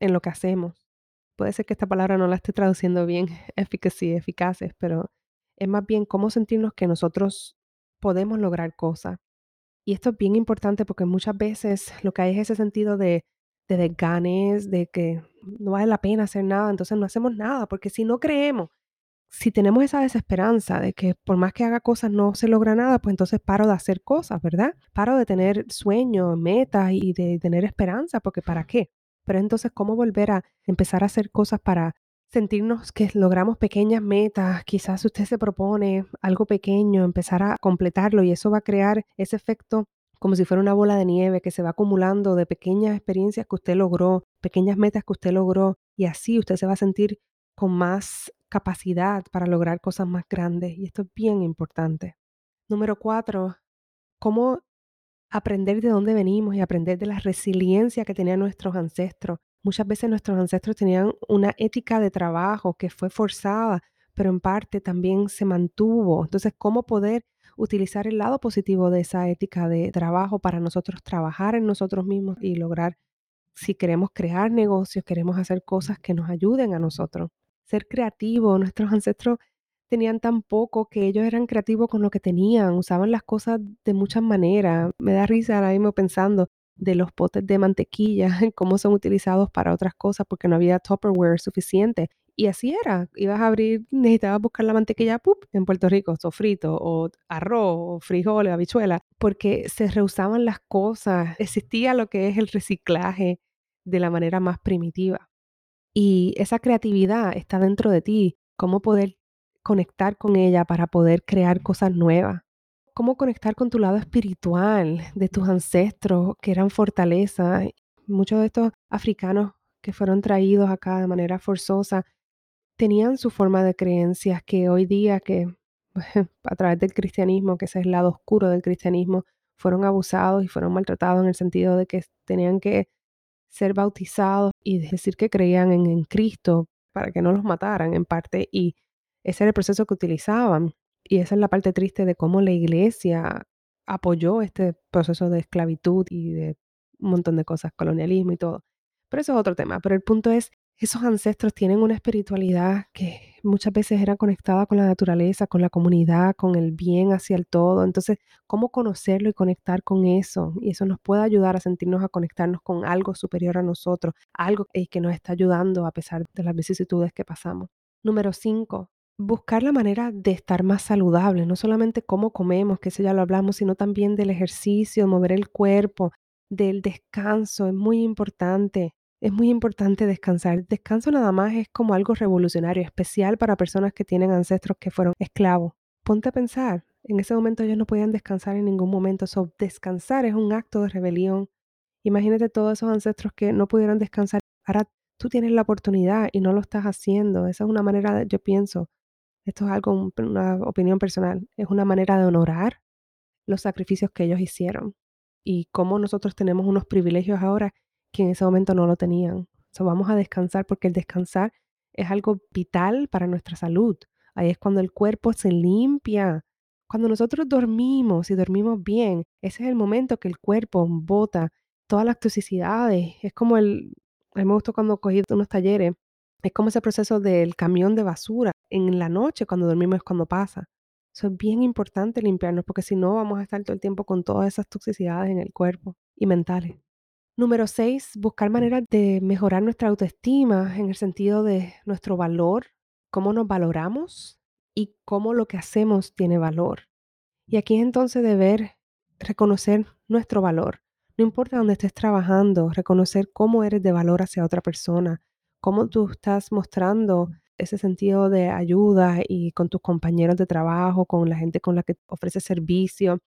en lo que hacemos. Puede ser que esta palabra no la esté traduciendo bien, eficacia, eficaces, pero es más bien cómo sentirnos que nosotros podemos lograr cosas. Y esto es bien importante porque muchas veces lo que hay es ese sentido de, de desganes, de que no vale la pena hacer nada, entonces no hacemos nada, porque si no creemos, si tenemos esa desesperanza de que por más que haga cosas no se logra nada, pues entonces paro de hacer cosas, ¿verdad? Paro de tener sueños, metas y de tener esperanza, porque ¿para qué? Pero entonces, ¿cómo volver a empezar a hacer cosas para sentirnos que logramos pequeñas metas, quizás usted se propone algo pequeño, empezar a completarlo y eso va a crear ese efecto como si fuera una bola de nieve que se va acumulando de pequeñas experiencias que usted logró, pequeñas metas que usted logró y así usted se va a sentir con más capacidad para lograr cosas más grandes y esto es bien importante. Número cuatro, cómo aprender de dónde venimos y aprender de la resiliencia que tenían nuestros ancestros. Muchas veces nuestros ancestros tenían una ética de trabajo que fue forzada, pero en parte también se mantuvo. Entonces, ¿cómo poder utilizar el lado positivo de esa ética de trabajo para nosotros trabajar en nosotros mismos y lograr, si queremos crear negocios, queremos hacer cosas que nos ayuden a nosotros? Ser creativo. Nuestros ancestros tenían tan poco que ellos eran creativos con lo que tenían, usaban las cosas de muchas maneras. Me da risa ahora mismo pensando de los potes de mantequilla, cómo son utilizados para otras cosas porque no había Tupperware suficiente. Y así era, ibas a abrir, necesitabas buscar la mantequilla ¡pup! en Puerto Rico, sofrito, o arroz, o frijoles, habichuela, porque se reusaban las cosas, existía lo que es el reciclaje de la manera más primitiva. Y esa creatividad está dentro de ti, cómo poder conectar con ella para poder crear cosas nuevas cómo conectar con tu lado espiritual de tus ancestros que eran fortaleza. Muchos de estos africanos que fueron traídos acá de manera forzosa tenían su forma de creencias que hoy día, que a través del cristianismo, que ese es el lado oscuro del cristianismo, fueron abusados y fueron maltratados en el sentido de que tenían que ser bautizados y decir que creían en, en Cristo para que no los mataran en parte y ese era el proceso que utilizaban. Y esa es la parte triste de cómo la iglesia apoyó este proceso de esclavitud y de un montón de cosas, colonialismo y todo. Pero eso es otro tema. Pero el punto es, esos ancestros tienen una espiritualidad que muchas veces era conectada con la naturaleza, con la comunidad, con el bien hacia el todo. Entonces, ¿cómo conocerlo y conectar con eso? Y eso nos puede ayudar a sentirnos, a conectarnos con algo superior a nosotros, algo que nos está ayudando a pesar de las vicisitudes que pasamos. Número cinco, buscar la manera de estar más saludable, no solamente cómo comemos, que eso ya lo hablamos, sino también del ejercicio, mover el cuerpo, del descanso, es muy importante. Es muy importante descansar. Descanso nada más es como algo revolucionario, especial para personas que tienen ancestros que fueron esclavos. Ponte a pensar, en ese momento ellos no podían descansar en ningún momento. So, descansar es un acto de rebelión. Imagínate todos esos ancestros que no pudieron descansar. Ahora tú tienes la oportunidad y no lo estás haciendo. Esa es una manera, yo pienso, esto es algo, una opinión personal, es una manera de honorar los sacrificios que ellos hicieron y cómo nosotros tenemos unos privilegios ahora que en ese momento no lo tenían. So, vamos a descansar porque el descansar es algo vital para nuestra salud. Ahí es cuando el cuerpo se limpia. Cuando nosotros dormimos y dormimos bien, ese es el momento que el cuerpo bota todas las toxicidades. Es como el, a mí me gustó cuando cogí unos talleres, es como ese proceso del camión de basura. En la noche, cuando dormimos, es cuando pasa. Eso es bien importante limpiarnos, porque si no, vamos a estar todo el tiempo con todas esas toxicidades en el cuerpo y mentales. Número seis, buscar maneras de mejorar nuestra autoestima en el sentido de nuestro valor, cómo nos valoramos y cómo lo que hacemos tiene valor. Y aquí es entonces de ver, reconocer nuestro valor. No importa dónde estés trabajando, reconocer cómo eres de valor hacia otra persona, cómo tú estás mostrando ese sentido de ayuda y con tus compañeros de trabajo, con la gente con la que ofreces servicio,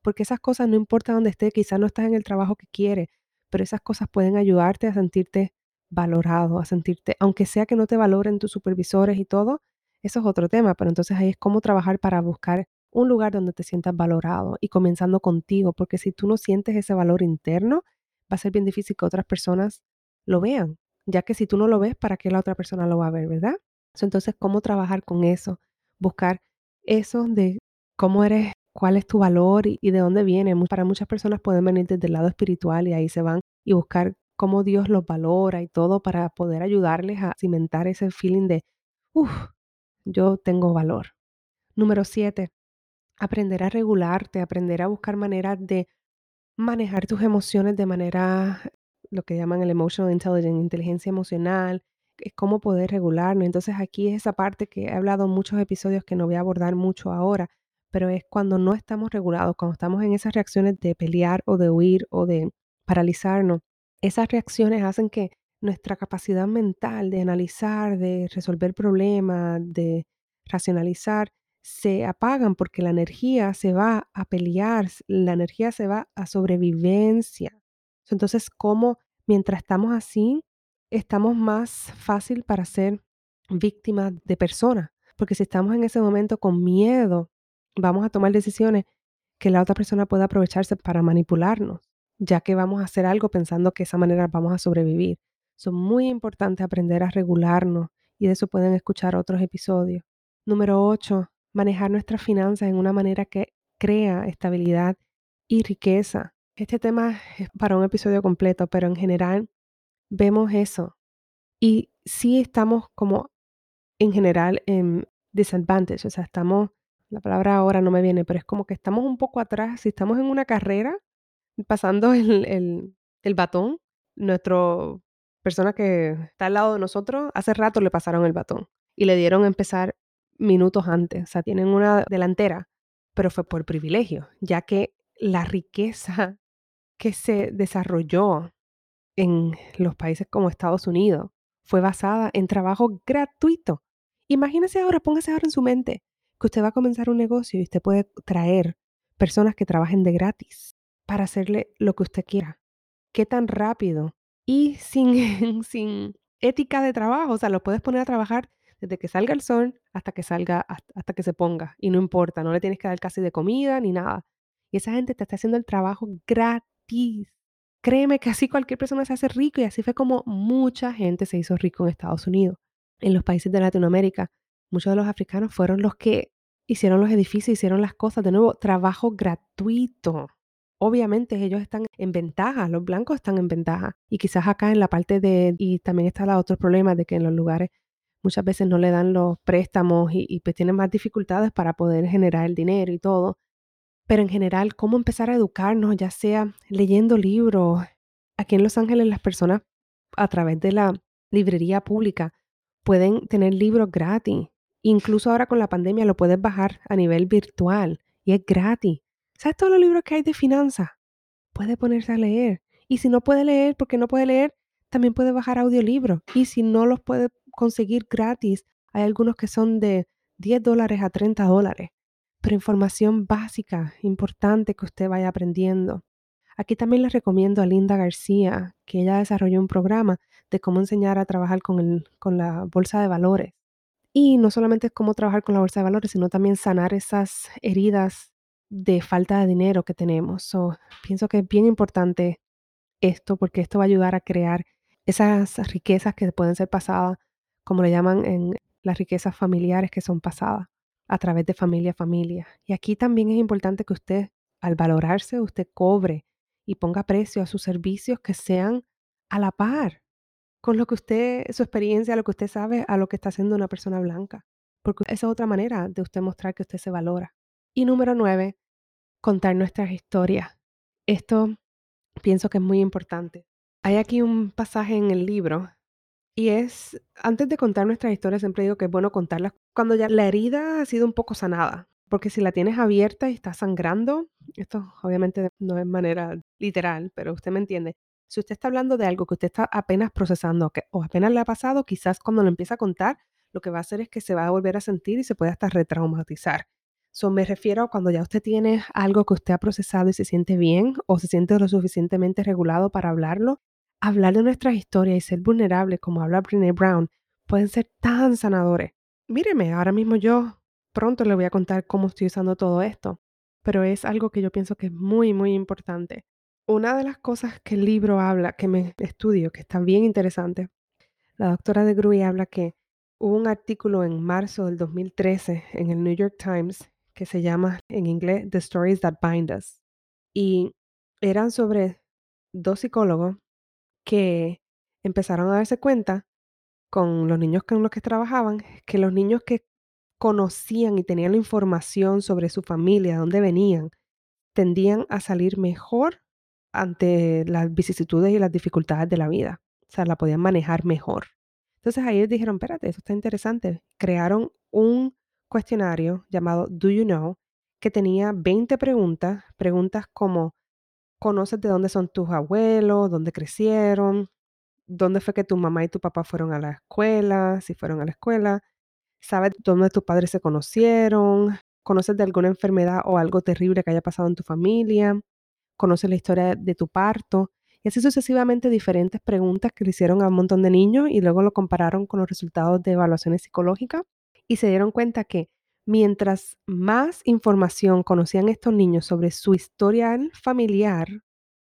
porque esas cosas no importa dónde estés, quizás no estás en el trabajo que quieres, pero esas cosas pueden ayudarte a sentirte valorado, a sentirte, aunque sea que no te valoren tus supervisores y todo, eso es otro tema, pero entonces ahí es cómo trabajar para buscar un lugar donde te sientas valorado y comenzando contigo, porque si tú no sientes ese valor interno, va a ser bien difícil que otras personas lo vean, ya que si tú no lo ves, ¿para qué la otra persona lo va a ver, verdad? Entonces, ¿cómo trabajar con eso? Buscar eso de cómo eres, cuál es tu valor y, de dónde viene. Para muchas personas pueden venir desde el lado espiritual y ahí se van y buscar cómo Dios los valora y todo para poder ayudarles a cimentar ese feeling de, uff, yo tengo valor. Número siete, aprender a regularte, aprender a buscar maneras de manejar tus emociones de manera, lo que llaman el emotional intelligence, inteligencia emocional, es cómo poder regularnos. Entonces aquí es esa parte que he hablado en muchos episodios que no voy a abordar mucho ahora, pero es cuando no estamos regulados, cuando estamos en esas reacciones de pelear o de huir o de paralizarnos. Esas reacciones hacen que nuestra capacidad mental de analizar, de resolver problemas, de racionalizar, se apagan porque la energía se va a pelear, la energía se va a sobrevivencia. Entonces, ¿cómo mientras estamos así, estamos más fácil para ser víctimas de personas? Porque si estamos en ese momento con miedo, vamos a tomar decisiones que la otra persona pueda aprovecharse para manipularnos, ya que vamos a hacer algo pensando que esa manera vamos a sobrevivir. Es muy importante aprender a regularnos y de eso pueden escuchar otros episodios. Número 8 manejar nuestras finanzas en una manera que crea estabilidad y riqueza. Este tema es para un episodio completo, pero en general vemos eso. Y sí estamos como en general en disadvantage, o sea, estamos, la palabra ahora no me viene, pero es como que estamos un poco atrás, si estamos en una carrera, pasando el, el, el batón, nuestra persona que está al lado de nosotros, hace rato le pasaron el batón y le dieron a empezar minutos antes, o sea, tienen una delantera, pero fue por privilegio, ya que la riqueza que se desarrolló en los países como Estados Unidos fue basada en trabajo gratuito. Imagínese ahora, póngase ahora en su mente que usted va a comenzar un negocio y usted puede traer personas que trabajen de gratis para hacerle lo que usted quiera. ¿Qué tan rápido? Y sin, sin ética de trabajo, o sea, lo puedes poner a trabajar desde que salga el sol hasta que salga, hasta que se ponga. Y no importa, no le tienes que dar casi de comida ni nada. Y esa gente te está haciendo el trabajo gratis. Créeme que así cualquier persona se hace rico y así fue como mucha gente se hizo rico en Estados Unidos. En los países de Latinoamérica, muchos de los africanos fueron los que hicieron los edificios, hicieron las cosas. De nuevo, trabajo gratuito. Obviamente ellos están en ventaja, los blancos están en ventaja. Y quizás acá en la parte de, y también está el otro problema de que en los lugares muchas veces no le dan los préstamos y, pues tienen más dificultades para poder generar el dinero y todo. Pero en general, cómo empezar a educarnos, ya sea leyendo libros. Aquí en Los Ángeles las personas a través de la librería pública pueden tener libros gratis. Incluso ahora con la pandemia lo puedes bajar a nivel virtual y es gratis. ¿Sabes todos los libros que hay de finanzas? Puede ponerse a leer. Y si no puede leer, porque no puede leer, también puede bajar audiolibros. Y si no los puede conseguir gratis. Hay algunos que son de 10 dólares a 30 dólares, pero información básica, importante que usted vaya aprendiendo. Aquí también les recomiendo a Linda García, que ella desarrolló un programa de cómo enseñar a trabajar con, con la bolsa de valores. Y no solamente cómo trabajar con la bolsa de valores, sino también sanar esas heridas de falta de dinero que tenemos. So, pienso que es bien importante esto porque esto va a ayudar a crear esas riquezas que pueden ser pasadas como le llaman en las riquezas familiares que son pasadas a través de familia a familia. Y aquí también es importante que usted, al valorarse, usted cobre y ponga precio a sus servicios que sean a la par con lo que usted, su experiencia, lo que usted sabe, a lo que está haciendo una persona blanca. Porque esa es otra manera de usted mostrar que usted se valora. Y número nueve, contar nuestras historias. Esto pienso que es muy importante. Hay aquí un pasaje en el libro y es, antes de contar nuestras historias, siempre digo que es bueno contarlas cuando ya la herida ha sido un poco sanada. Porque si la tienes abierta y está sangrando, esto obviamente no es manera literal, pero usted me entiende. Si usted está hablando de algo que usted está apenas procesando o apenas le ha pasado, quizás cuando lo empieza a contar, lo que va a hacer es que se va a volver a sentir y se puede hasta retraumatizar. So, me refiero a cuando ya usted tiene algo que usted ha procesado y se siente bien o se siente lo suficientemente regulado para hablarlo, hablar de nuestras historias y ser vulnerable, como habla Brené Brown, pueden ser tan sanadores. Míreme, ahora mismo yo pronto le voy a contar cómo estoy usando todo esto, pero es algo que yo pienso que es muy, muy importante. Una de las cosas que el libro habla, que me estudio, que está bien interesante, la doctora de Gruy habla que hubo un artículo en marzo del 2013 en el New York Times que se llama en inglés The Stories That Bind Us. Y eran sobre dos psicólogos que empezaron a darse cuenta con los niños con los que trabajaban, que los niños que conocían y tenían la información sobre su familia, de dónde venían, tendían a salir mejor ante las vicisitudes y las dificultades de la vida. O sea, la podían manejar mejor. Entonces ahí dijeron, espérate, eso está interesante. Crearon un cuestionario llamado Do You Know, que tenía 20 preguntas, preguntas como, ¿conoces de dónde son tus abuelos? ¿Dónde crecieron? ¿Dónde fue que tu mamá y tu papá fueron a la escuela? Si fueron a la escuela. ¿Sabes dónde tus padres se conocieron? ¿Conoces de alguna enfermedad o algo terrible que haya pasado en tu familia? ¿Conoces la historia de tu parto? Y así sucesivamente diferentes preguntas que le hicieron a un montón de niños y luego lo compararon con los resultados de evaluaciones psicológicas y se dieron cuenta que mientras más información conocían estos niños sobre su historial familiar,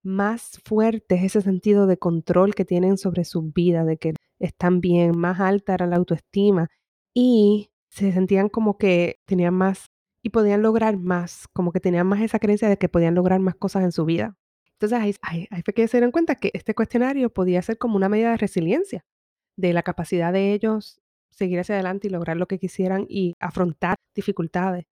más fuerte es ese sentido de control que tienen sobre su vida, de que están bien, más alta era la autoestima y se sentían como que tenían más y podían lograr más, como que tenían más esa creencia de que podían lograr más cosas en su vida. Entonces ahí, ahí, ahí que se dieron cuenta que este cuestionario podía ser como una medida de resiliencia, de la capacidad de ellos seguir hacia adelante y lograr lo que quisieran y afrontar dificultades.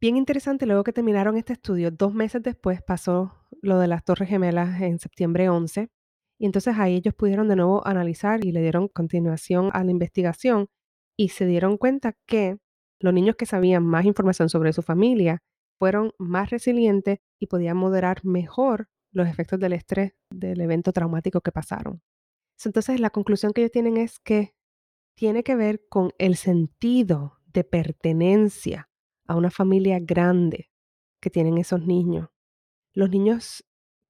Bien interesante, luego que terminaron este estudio, dos meses después pasó lo de las Torres Gemelas en septiembre 11, y entonces ahí ellos pudieron de nuevo analizar y le dieron continuación a la investigación y se dieron cuenta que los niños que sabían más información sobre su familia fueron más resilientes y podían moderar mejor los efectos del estrés del evento traumático que pasaron. Entonces la conclusión que ellos tienen es que tiene que ver con el sentido de pertenencia a una familia grande que tienen esos niños. Los niños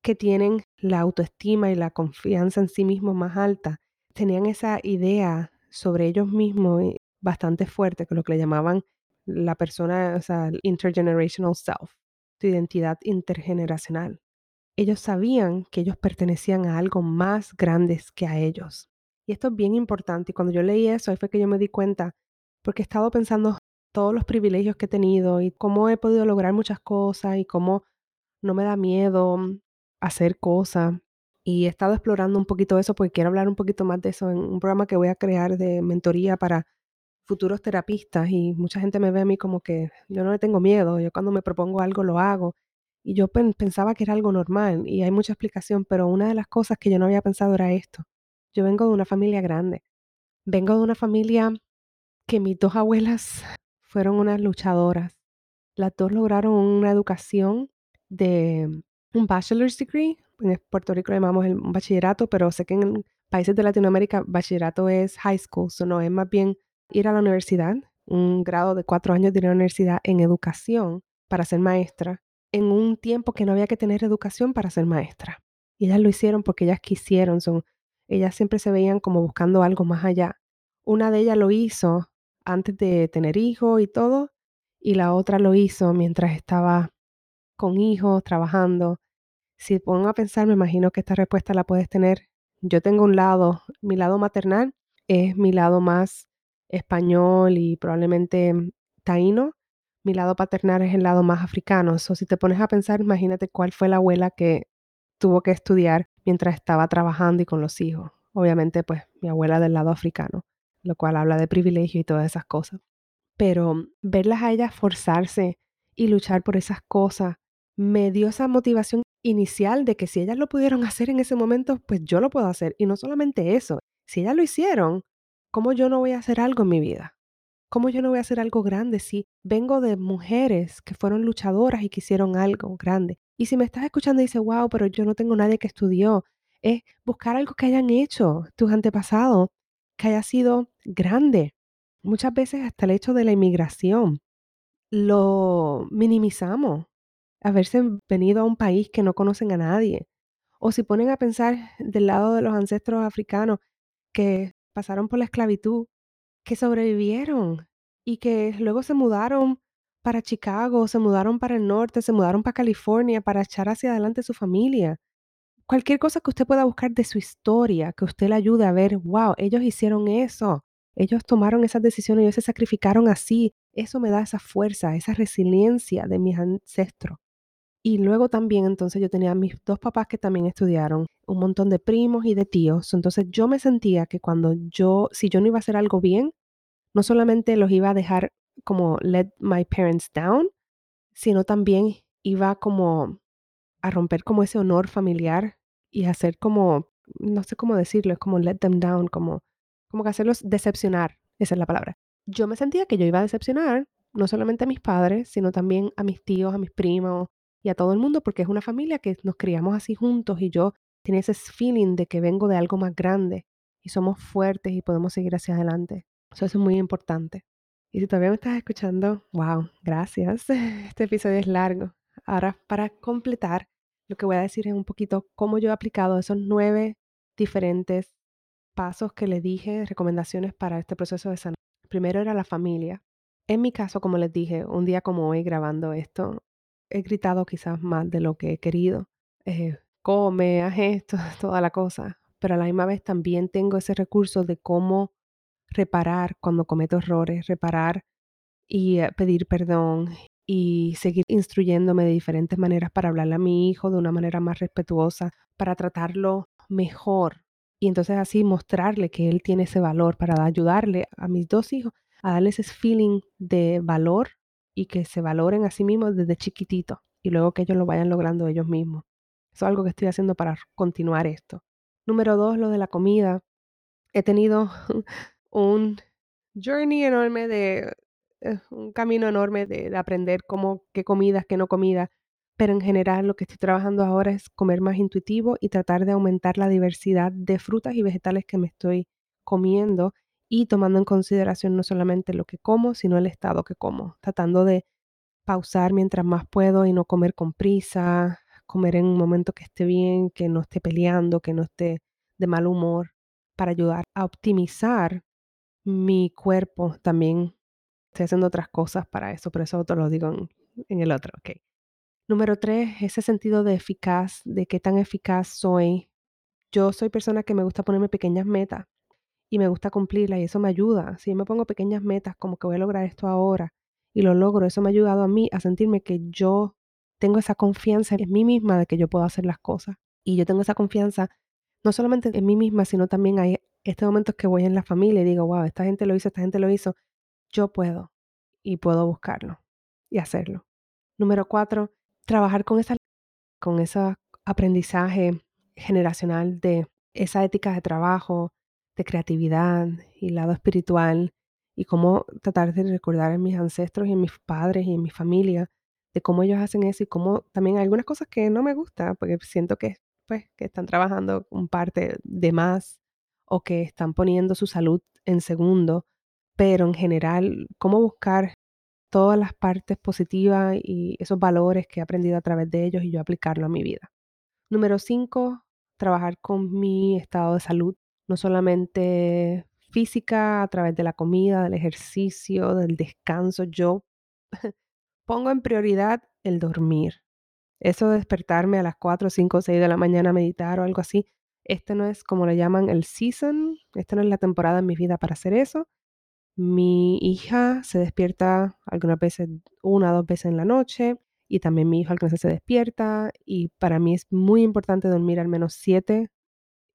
que tienen la autoestima y la confianza en sí mismos más alta, tenían esa idea sobre ellos mismos eh, bastante fuerte, que lo que le llamaban la persona, o sea, el intergenerational self, tu identidad intergeneracional. Ellos sabían que ellos pertenecían a algo más grande que a ellos. Y esto es bien importante. Y cuando yo leí eso, ahí fue que yo me di cuenta, porque he estado pensando todos los privilegios que he tenido y cómo he podido lograr muchas cosas y cómo no me da miedo hacer cosas. Y he estado explorando un poquito eso porque quiero hablar un poquito más de eso en un programa que voy a crear de mentoría para futuros terapistas y mucha gente me ve a mí como que yo no le tengo miedo, yo cuando me propongo algo lo hago. Y yo pensaba que era algo normal y hay mucha explicación, pero una de las cosas que yo no había pensado era esto. Yo vengo de una familia grande. Vengo de una familia que mis dos abuelas fueron unas luchadoras. Las dos lograron una educación de un bachelor's degree. En Puerto Rico llamamos el bachillerato, pero sé que en países de Latinoamérica bachillerato es high school, o no es más bien ir a la universidad, un grado de cuatro años de ir a la universidad en educación para ser maestra, en un tiempo que no había que tener educación para ser maestra. Y ellas lo hicieron porque ellas quisieron, son ellas siempre se veían como buscando algo más allá. Una de ellas lo hizo antes de tener hijos y todo, y la otra lo hizo mientras estaba con hijos, trabajando. Si pongo a pensar, me imagino que esta respuesta la puedes tener. Yo tengo un lado, mi lado maternal es mi lado más español y probablemente taíno. Mi lado paternal es el lado más africano. So, si te pones a pensar, imagínate cuál fue la abuela que tuvo que estudiar mientras estaba trabajando y con los hijos. Obviamente, pues mi abuela del lado africano, lo cual habla de privilegio y todas esas cosas. Pero verlas a ellas forzarse y luchar por esas cosas me dio esa motivación inicial de que si ellas lo pudieron hacer en ese momento, pues yo lo puedo hacer. Y no solamente eso, si ellas lo hicieron, ¿cómo yo no voy a hacer algo en mi vida? ¿Cómo yo no voy a hacer algo grande si vengo de mujeres que fueron luchadoras y que hicieron algo grande? Y si me estás escuchando y dices, wow, pero yo no tengo nadie que estudió, es buscar algo que hayan hecho tus antepasados, que haya sido grande. Muchas veces hasta el hecho de la inmigración lo minimizamos. Haberse venido a un país que no conocen a nadie. O si ponen a pensar del lado de los ancestros africanos que pasaron por la esclavitud que sobrevivieron y que luego se mudaron para Chicago, se mudaron para el norte, se mudaron para California para echar hacia adelante su familia. Cualquier cosa que usted pueda buscar de su historia, que usted le ayude a ver, wow, ellos hicieron eso, ellos tomaron esas decisiones, ellos se sacrificaron así. Eso me da esa fuerza, esa resiliencia de mis ancestros. Y luego también entonces yo tenía mis dos papás que también estudiaron, un montón de primos y de tíos. Entonces yo me sentía que cuando yo, si yo no iba a hacer algo bien, no solamente los iba a dejar como let my parents down, sino también iba como a romper como ese honor familiar y hacer como, no sé cómo decirlo, es como let them down, como, como que hacerlos decepcionar, esa es la palabra. Yo me sentía que yo iba a decepcionar no solamente a mis padres, sino también a mis tíos, a mis primos y a todo el mundo, porque es una familia que nos criamos así juntos y yo tenía ese feeling de que vengo de algo más grande y somos fuertes y podemos seguir hacia adelante. Eso es muy importante. Y si todavía me estás escuchando, wow, gracias. Este episodio es largo. Ahora, para completar, lo que voy a decir es un poquito cómo yo he aplicado esos nueve diferentes pasos que le dije, recomendaciones para este proceso de sanación. Primero era la familia. En mi caso, como les dije, un día como hoy grabando esto, he gritado quizás más de lo que he querido. Eh, come, haz esto, toda la cosa. Pero a la misma vez también tengo ese recurso de cómo reparar cuando cometo errores, reparar y eh, pedir perdón y seguir instruyéndome de diferentes maneras para hablarle a mi hijo de una manera más respetuosa, para tratarlo mejor y entonces así mostrarle que él tiene ese valor para ayudarle a mis dos hijos a darles ese feeling de valor y que se valoren a sí mismos desde chiquitito y luego que ellos lo vayan logrando ellos mismos. Eso es algo que estoy haciendo para continuar esto. Número dos, lo de la comida. He tenido un journey enorme de, eh, un camino enorme de, de aprender cómo, qué comidas, qué no comidas, pero en general lo que estoy trabajando ahora es comer más intuitivo y tratar de aumentar la diversidad de frutas y vegetales que me estoy comiendo y tomando en consideración no solamente lo que como, sino el estado que como, tratando de pausar mientras más puedo y no comer con prisa, comer en un momento que esté bien, que no esté peleando, que no esté de mal humor, para ayudar a optimizar mi cuerpo también. Estoy haciendo otras cosas para eso, pero eso te lo digo en, el otro, ok. Número tres, ese sentido de eficaz, de qué tan eficaz soy. Yo soy persona que me gusta ponerme pequeñas metas y me gusta cumplirlas y eso me ayuda. Si yo me pongo pequeñas metas como que voy a lograr esto ahora y lo logro, eso me ha ayudado a mí a sentirme que yo tengo esa confianza en mí misma de que yo puedo hacer las cosas. Y yo tengo esa confianza no solamente en mí misma, sino también hay este momento que voy en la familia y digo, wow, esta gente lo hizo, esta gente lo hizo, yo puedo y puedo buscarlo y hacerlo. Número cuatro, trabajar con esa con ese aprendizaje generacional de esa ética de trabajo, de creatividad y lado espiritual y cómo tratar de recordar a mis ancestros y a mis padres y a mi familia de cómo ellos hacen eso y cómo también hay algunas cosas que no me gustan porque siento que pues que están trabajando un parte de más o que están poniendo su salud en segundo, pero en general cómo buscar todas las partes positivas y esos valores que he aprendido a través de ellos y yo aplicarlo a mi vida. Número cinco, trabajar con mi estado de salud, no solamente física a través de la comida, del ejercicio, del descanso. Yo pongo en prioridad el dormir. Eso de despertarme a las 4, 5, 6 de la mañana a meditar o algo así, este no es como le llaman el season, esta no es la temporada en mi vida para hacer eso. Mi hija se despierta algunas veces, una o dos veces en la noche, y también mi hijo veces se despierta, y para mí es muy importante dormir al menos siete,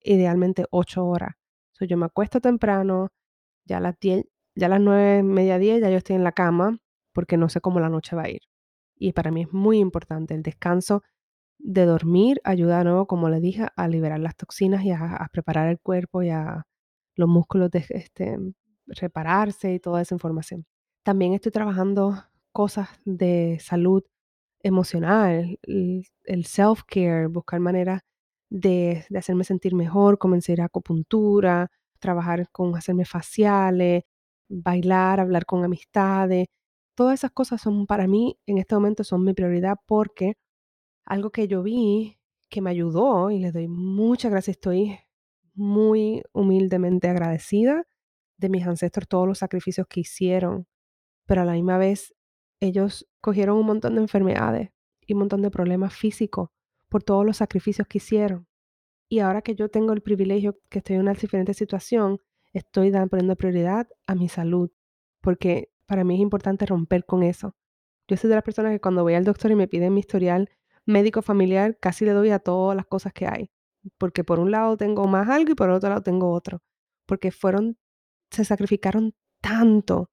idealmente ocho horas. So, yo me acuesto temprano, ya a las 10, ya las nueve, media 10 ya yo estoy en la cama, porque no sé cómo la noche va a ir. Y para mí es muy importante el descanso de dormir ayuda, ¿no? Como le dije, a liberar las toxinas y a, a preparar el cuerpo y a los músculos de este, repararse y toda esa información. También estoy trabajando cosas de salud emocional, el, el self-care, buscar maneras de, de hacerme sentir mejor, comenzar a acupuntura, trabajar con hacerme faciales, bailar, hablar con amistades. Todas esas cosas son para mí en este momento son mi prioridad porque algo que yo vi que me ayudó y le doy muchas gracias, estoy muy humildemente agradecida de mis ancestros, todos los sacrificios que hicieron, pero a la misma vez ellos cogieron un montón de enfermedades y un montón de problemas físicos por todos los sacrificios que hicieron. Y ahora que yo tengo el privilegio, que estoy en una diferente situación, estoy dando, poniendo prioridad a mi salud, porque para mí es importante romper con eso. Yo soy de las personas que cuando voy al doctor y me piden mi historial médico familiar, casi le doy a todas las cosas que hay, porque por un lado tengo más algo y por otro lado tengo otro, porque fueron, se sacrificaron tanto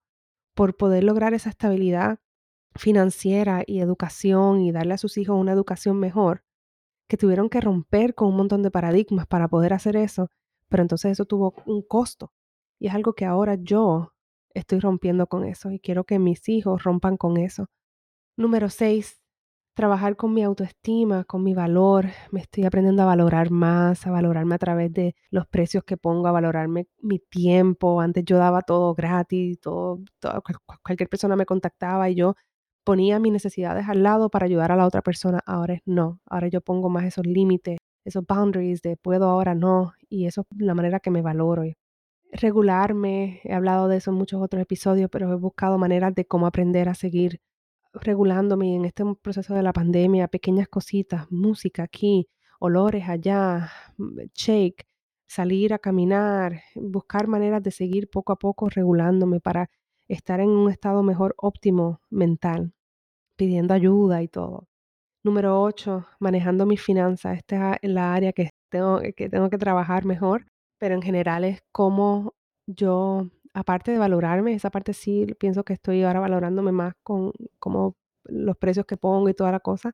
por poder lograr esa estabilidad financiera y educación y darle a sus hijos una educación mejor, que tuvieron que romper con un montón de paradigmas para poder hacer eso, pero entonces eso tuvo un costo. Y es algo que ahora yo estoy rompiendo con eso y quiero que mis hijos rompan con eso. Número seis, trabajar con mi autoestima, con mi valor. Me estoy aprendiendo a valorar más, a valorarme a través de los precios que pongo, a valorarme mi tiempo. Antes yo daba todo gratis, todo, cualquier persona me contactaba y yo ponía mis necesidades al lado para ayudar a la otra persona. Ahora no. Ahora yo pongo más esos límites, esos boundaries de puedo, ahora no. Y eso es la manera que me valoro. Regularme, he hablado de eso en muchos otros episodios, pero he buscado maneras de cómo aprender a seguir regulándome en este proceso de la pandemia, pequeñas cositas, música aquí, olores allá, mm, shake, salir a caminar, buscar maneras de seguir poco a poco regulándome para estar en un estado mejor óptimo mental, pidiendo ayuda y todo. Número 8, manejando mis finanzas. Esta es la área que tengo, que tengo que trabajar mejor, pero en general es como yo aparte de valorarme, esa parte sí pienso que estoy ahora valorándome más con como los precios que pongo y toda la cosa,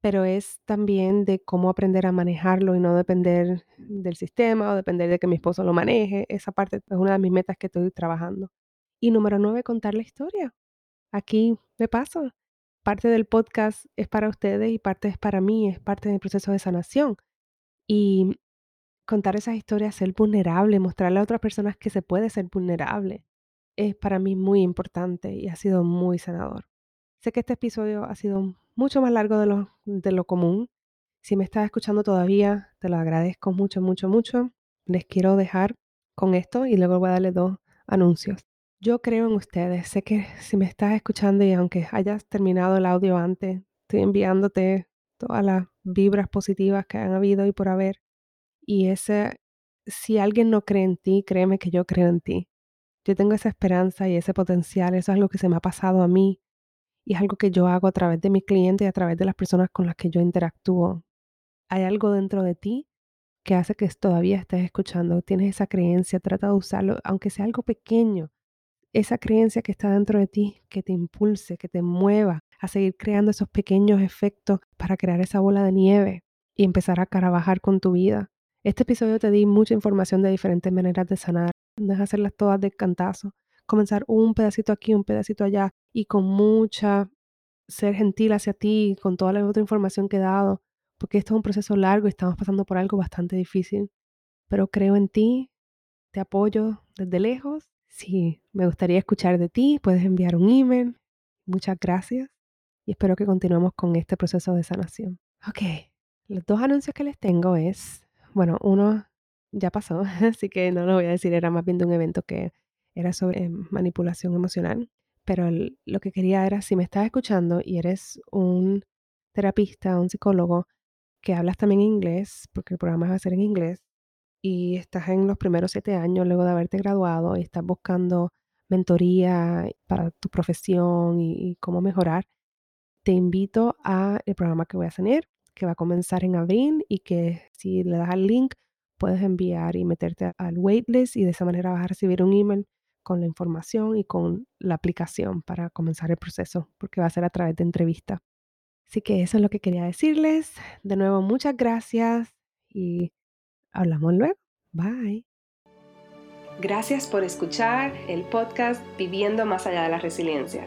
pero es también de cómo aprender a manejarlo y no depender del sistema o depender de que mi esposo lo maneje. Esa parte es una de mis metas que estoy trabajando. Y número nueve, contar la historia. Aquí me paso. Parte del podcast es para ustedes y parte es para mí, es parte del proceso de sanación. Y contar esas historias, ser vulnerable, mostrarle a otras personas que se puede ser vulnerable, es para mí muy importante y ha sido muy sanador. Sé que este episodio ha sido mucho más largo de lo, de lo común. Si me estás escuchando todavía, te lo agradezco mucho, mucho, mucho. Les quiero dejar con esto y luego voy a darle dos anuncios. Yo creo en ustedes. Sé que si me estás escuchando y aunque hayas terminado el audio antes, estoy enviándote todas las vibras positivas que han habido y por haber. Y ese, si alguien no cree en ti, créeme que yo creo en ti. Yo tengo esa esperanza y ese potencial, eso es algo que se me ha pasado a mí y es algo que yo hago a través de mis clientes y a través de las personas con las que yo interactúo. Hay algo dentro de ti que hace que todavía estés escuchando, tienes esa creencia, trata de usarlo, aunque sea algo pequeño, esa creencia que está dentro de ti, que te impulse, que te mueva a seguir creando esos pequeños efectos para crear esa bola de nieve y empezar a trabajar con tu vida. Este episodio te di mucha información de diferentes maneras de sanar. No es hacerlas todas de cantazo. Comenzar un pedacito aquí, un pedacito allá y con mucha ser gentil hacia ti, con toda la otra información que he dado, porque esto es un proceso largo y estamos pasando por algo bastante difícil. Pero creo en ti, te apoyo desde lejos. Si me gustaría escuchar de ti, puedes enviar un email. Muchas gracias y espero que continuemos con este proceso de sanación. Ok, los dos anuncios que les tengo es bueno, uno ya pasó, así que no lo voy a decir, era más bien de un evento que era sobre manipulación emocional, pero lo que quería era, si me estás escuchando y eres un terapista, un psicólogo, que hablas también inglés, porque el programa va a ser en inglés, y estás en los primeros siete años luego de haberte graduado y estás buscando mentoría para tu profesión y, cómo mejorar, te invito a el programa que voy a tener, que va a comenzar en abril y que si le das al link puedes enviar y meterte al waitlist y de esa manera vas a recibir un email con la información y con la aplicación para comenzar el proceso, porque va a ser a través de entrevista. Así que eso es lo que quería decirles. De nuevo, muchas gracias y hablamos luego. Bye. Gracias por escuchar el podcast Viviendo más allá de la resiliencia.